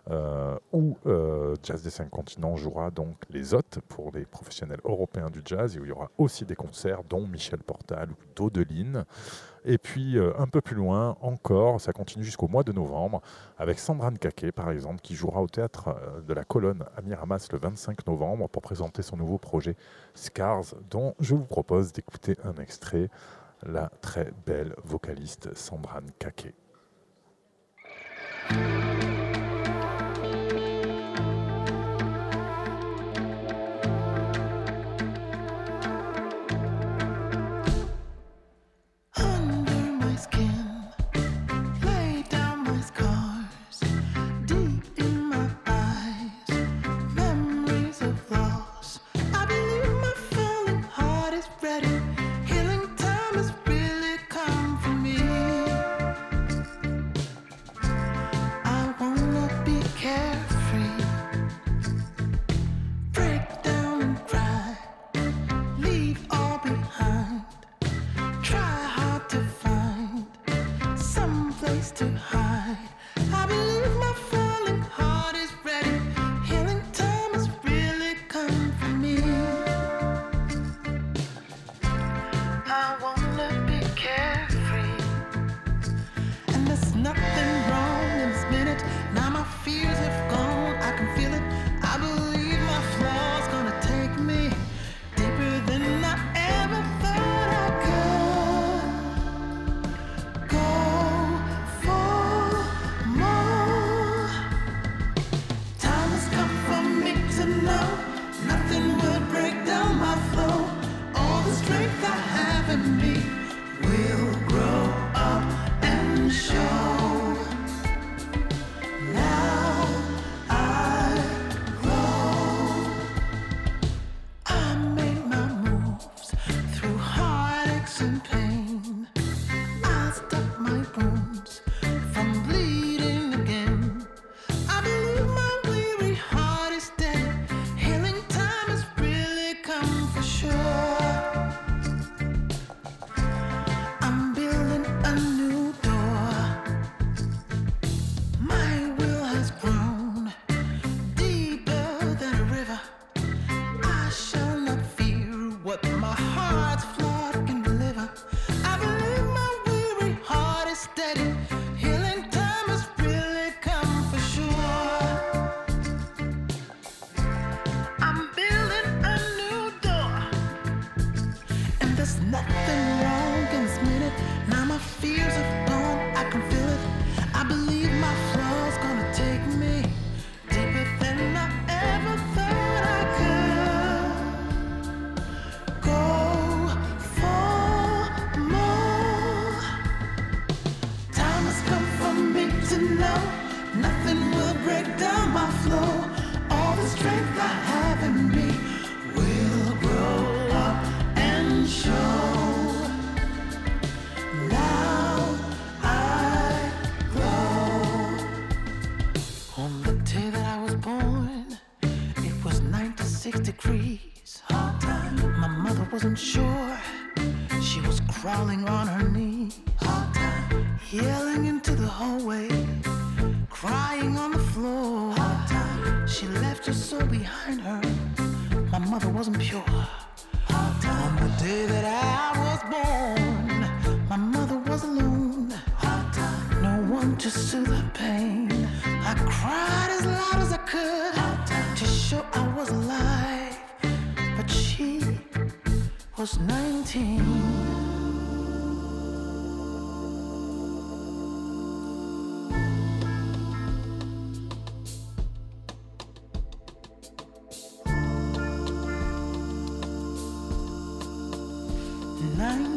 euh, où euh, Jazz des Cinq Continents jouera donc les hôtes pour les professionnels européens du jazz, et où il y aura aussi des concerts, dont Michel Portal ou Dodeline. Et puis euh, un peu plus loin encore, ça continue jusqu'au mois de novembre, avec Sandra Nkake par exemple, qui jouera au théâtre de la Colonne à Miramas le 25 novembre pour présenter son nouveau projet Scars, dont je vous propose d'écouter un extrait, la très belle vocaliste Sandra Nkake.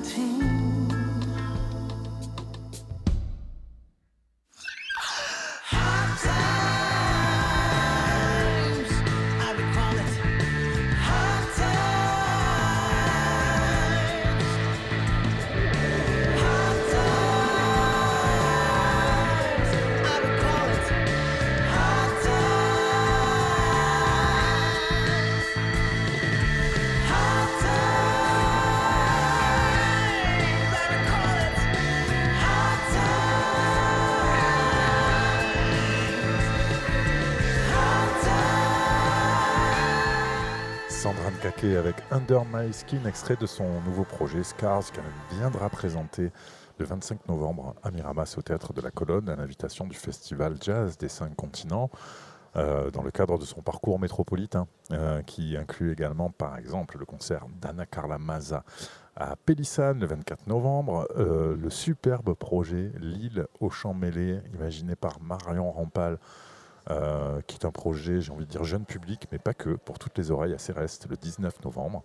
听。Avec Under My Skin, extrait de son nouveau projet Scars, qu'elle viendra présenter le 25 novembre à Miramas au Théâtre de la Colonne à l'invitation du Festival Jazz des Cinq Continents. Euh, dans le cadre de son parcours métropolitain, euh, qui inclut également par exemple le concert d'Anna Carla Maza à Pélissane le 24 novembre, euh, le superbe projet Lille au champ mêlé, imaginé par Marion Rampal, qui est un projet, j'ai envie de dire, jeune public, mais pas que, pour toutes les oreilles assez restes, le 19 novembre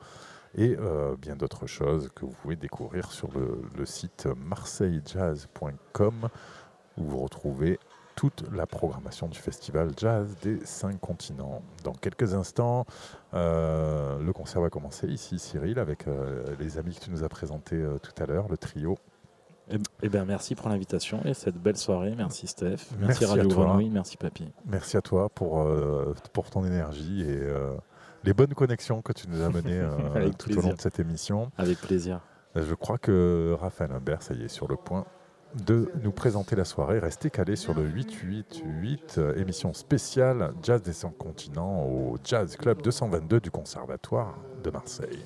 et bien d'autres choses que vous pouvez découvrir sur le, site marseillejazz.com où vous retrouvez toute la programmation du festival jazz des cinq continents. Dans quelques instants, euh, le concert va commencer ici, Cyril, avec euh, les amis que tu nous as présentés euh, tout à l'heure, le trio. Eh, eh bien, merci pour l'invitation et cette belle soirée. Merci Steph. Merci, Radio Grenouille. Merci Papy. Merci à toi pour, pour ton énergie et les bonnes connexions que tu nous as menées [laughs] tout au long de cette émission. Avec plaisir. Je crois que Raphaël Imbert, ça y est, sur le point de nous présenter la soirée. Restez calés sur le 888, euh, émission spéciale Jazz des 100 continents au Jazz Club 222 du Conservatoire de Marseille.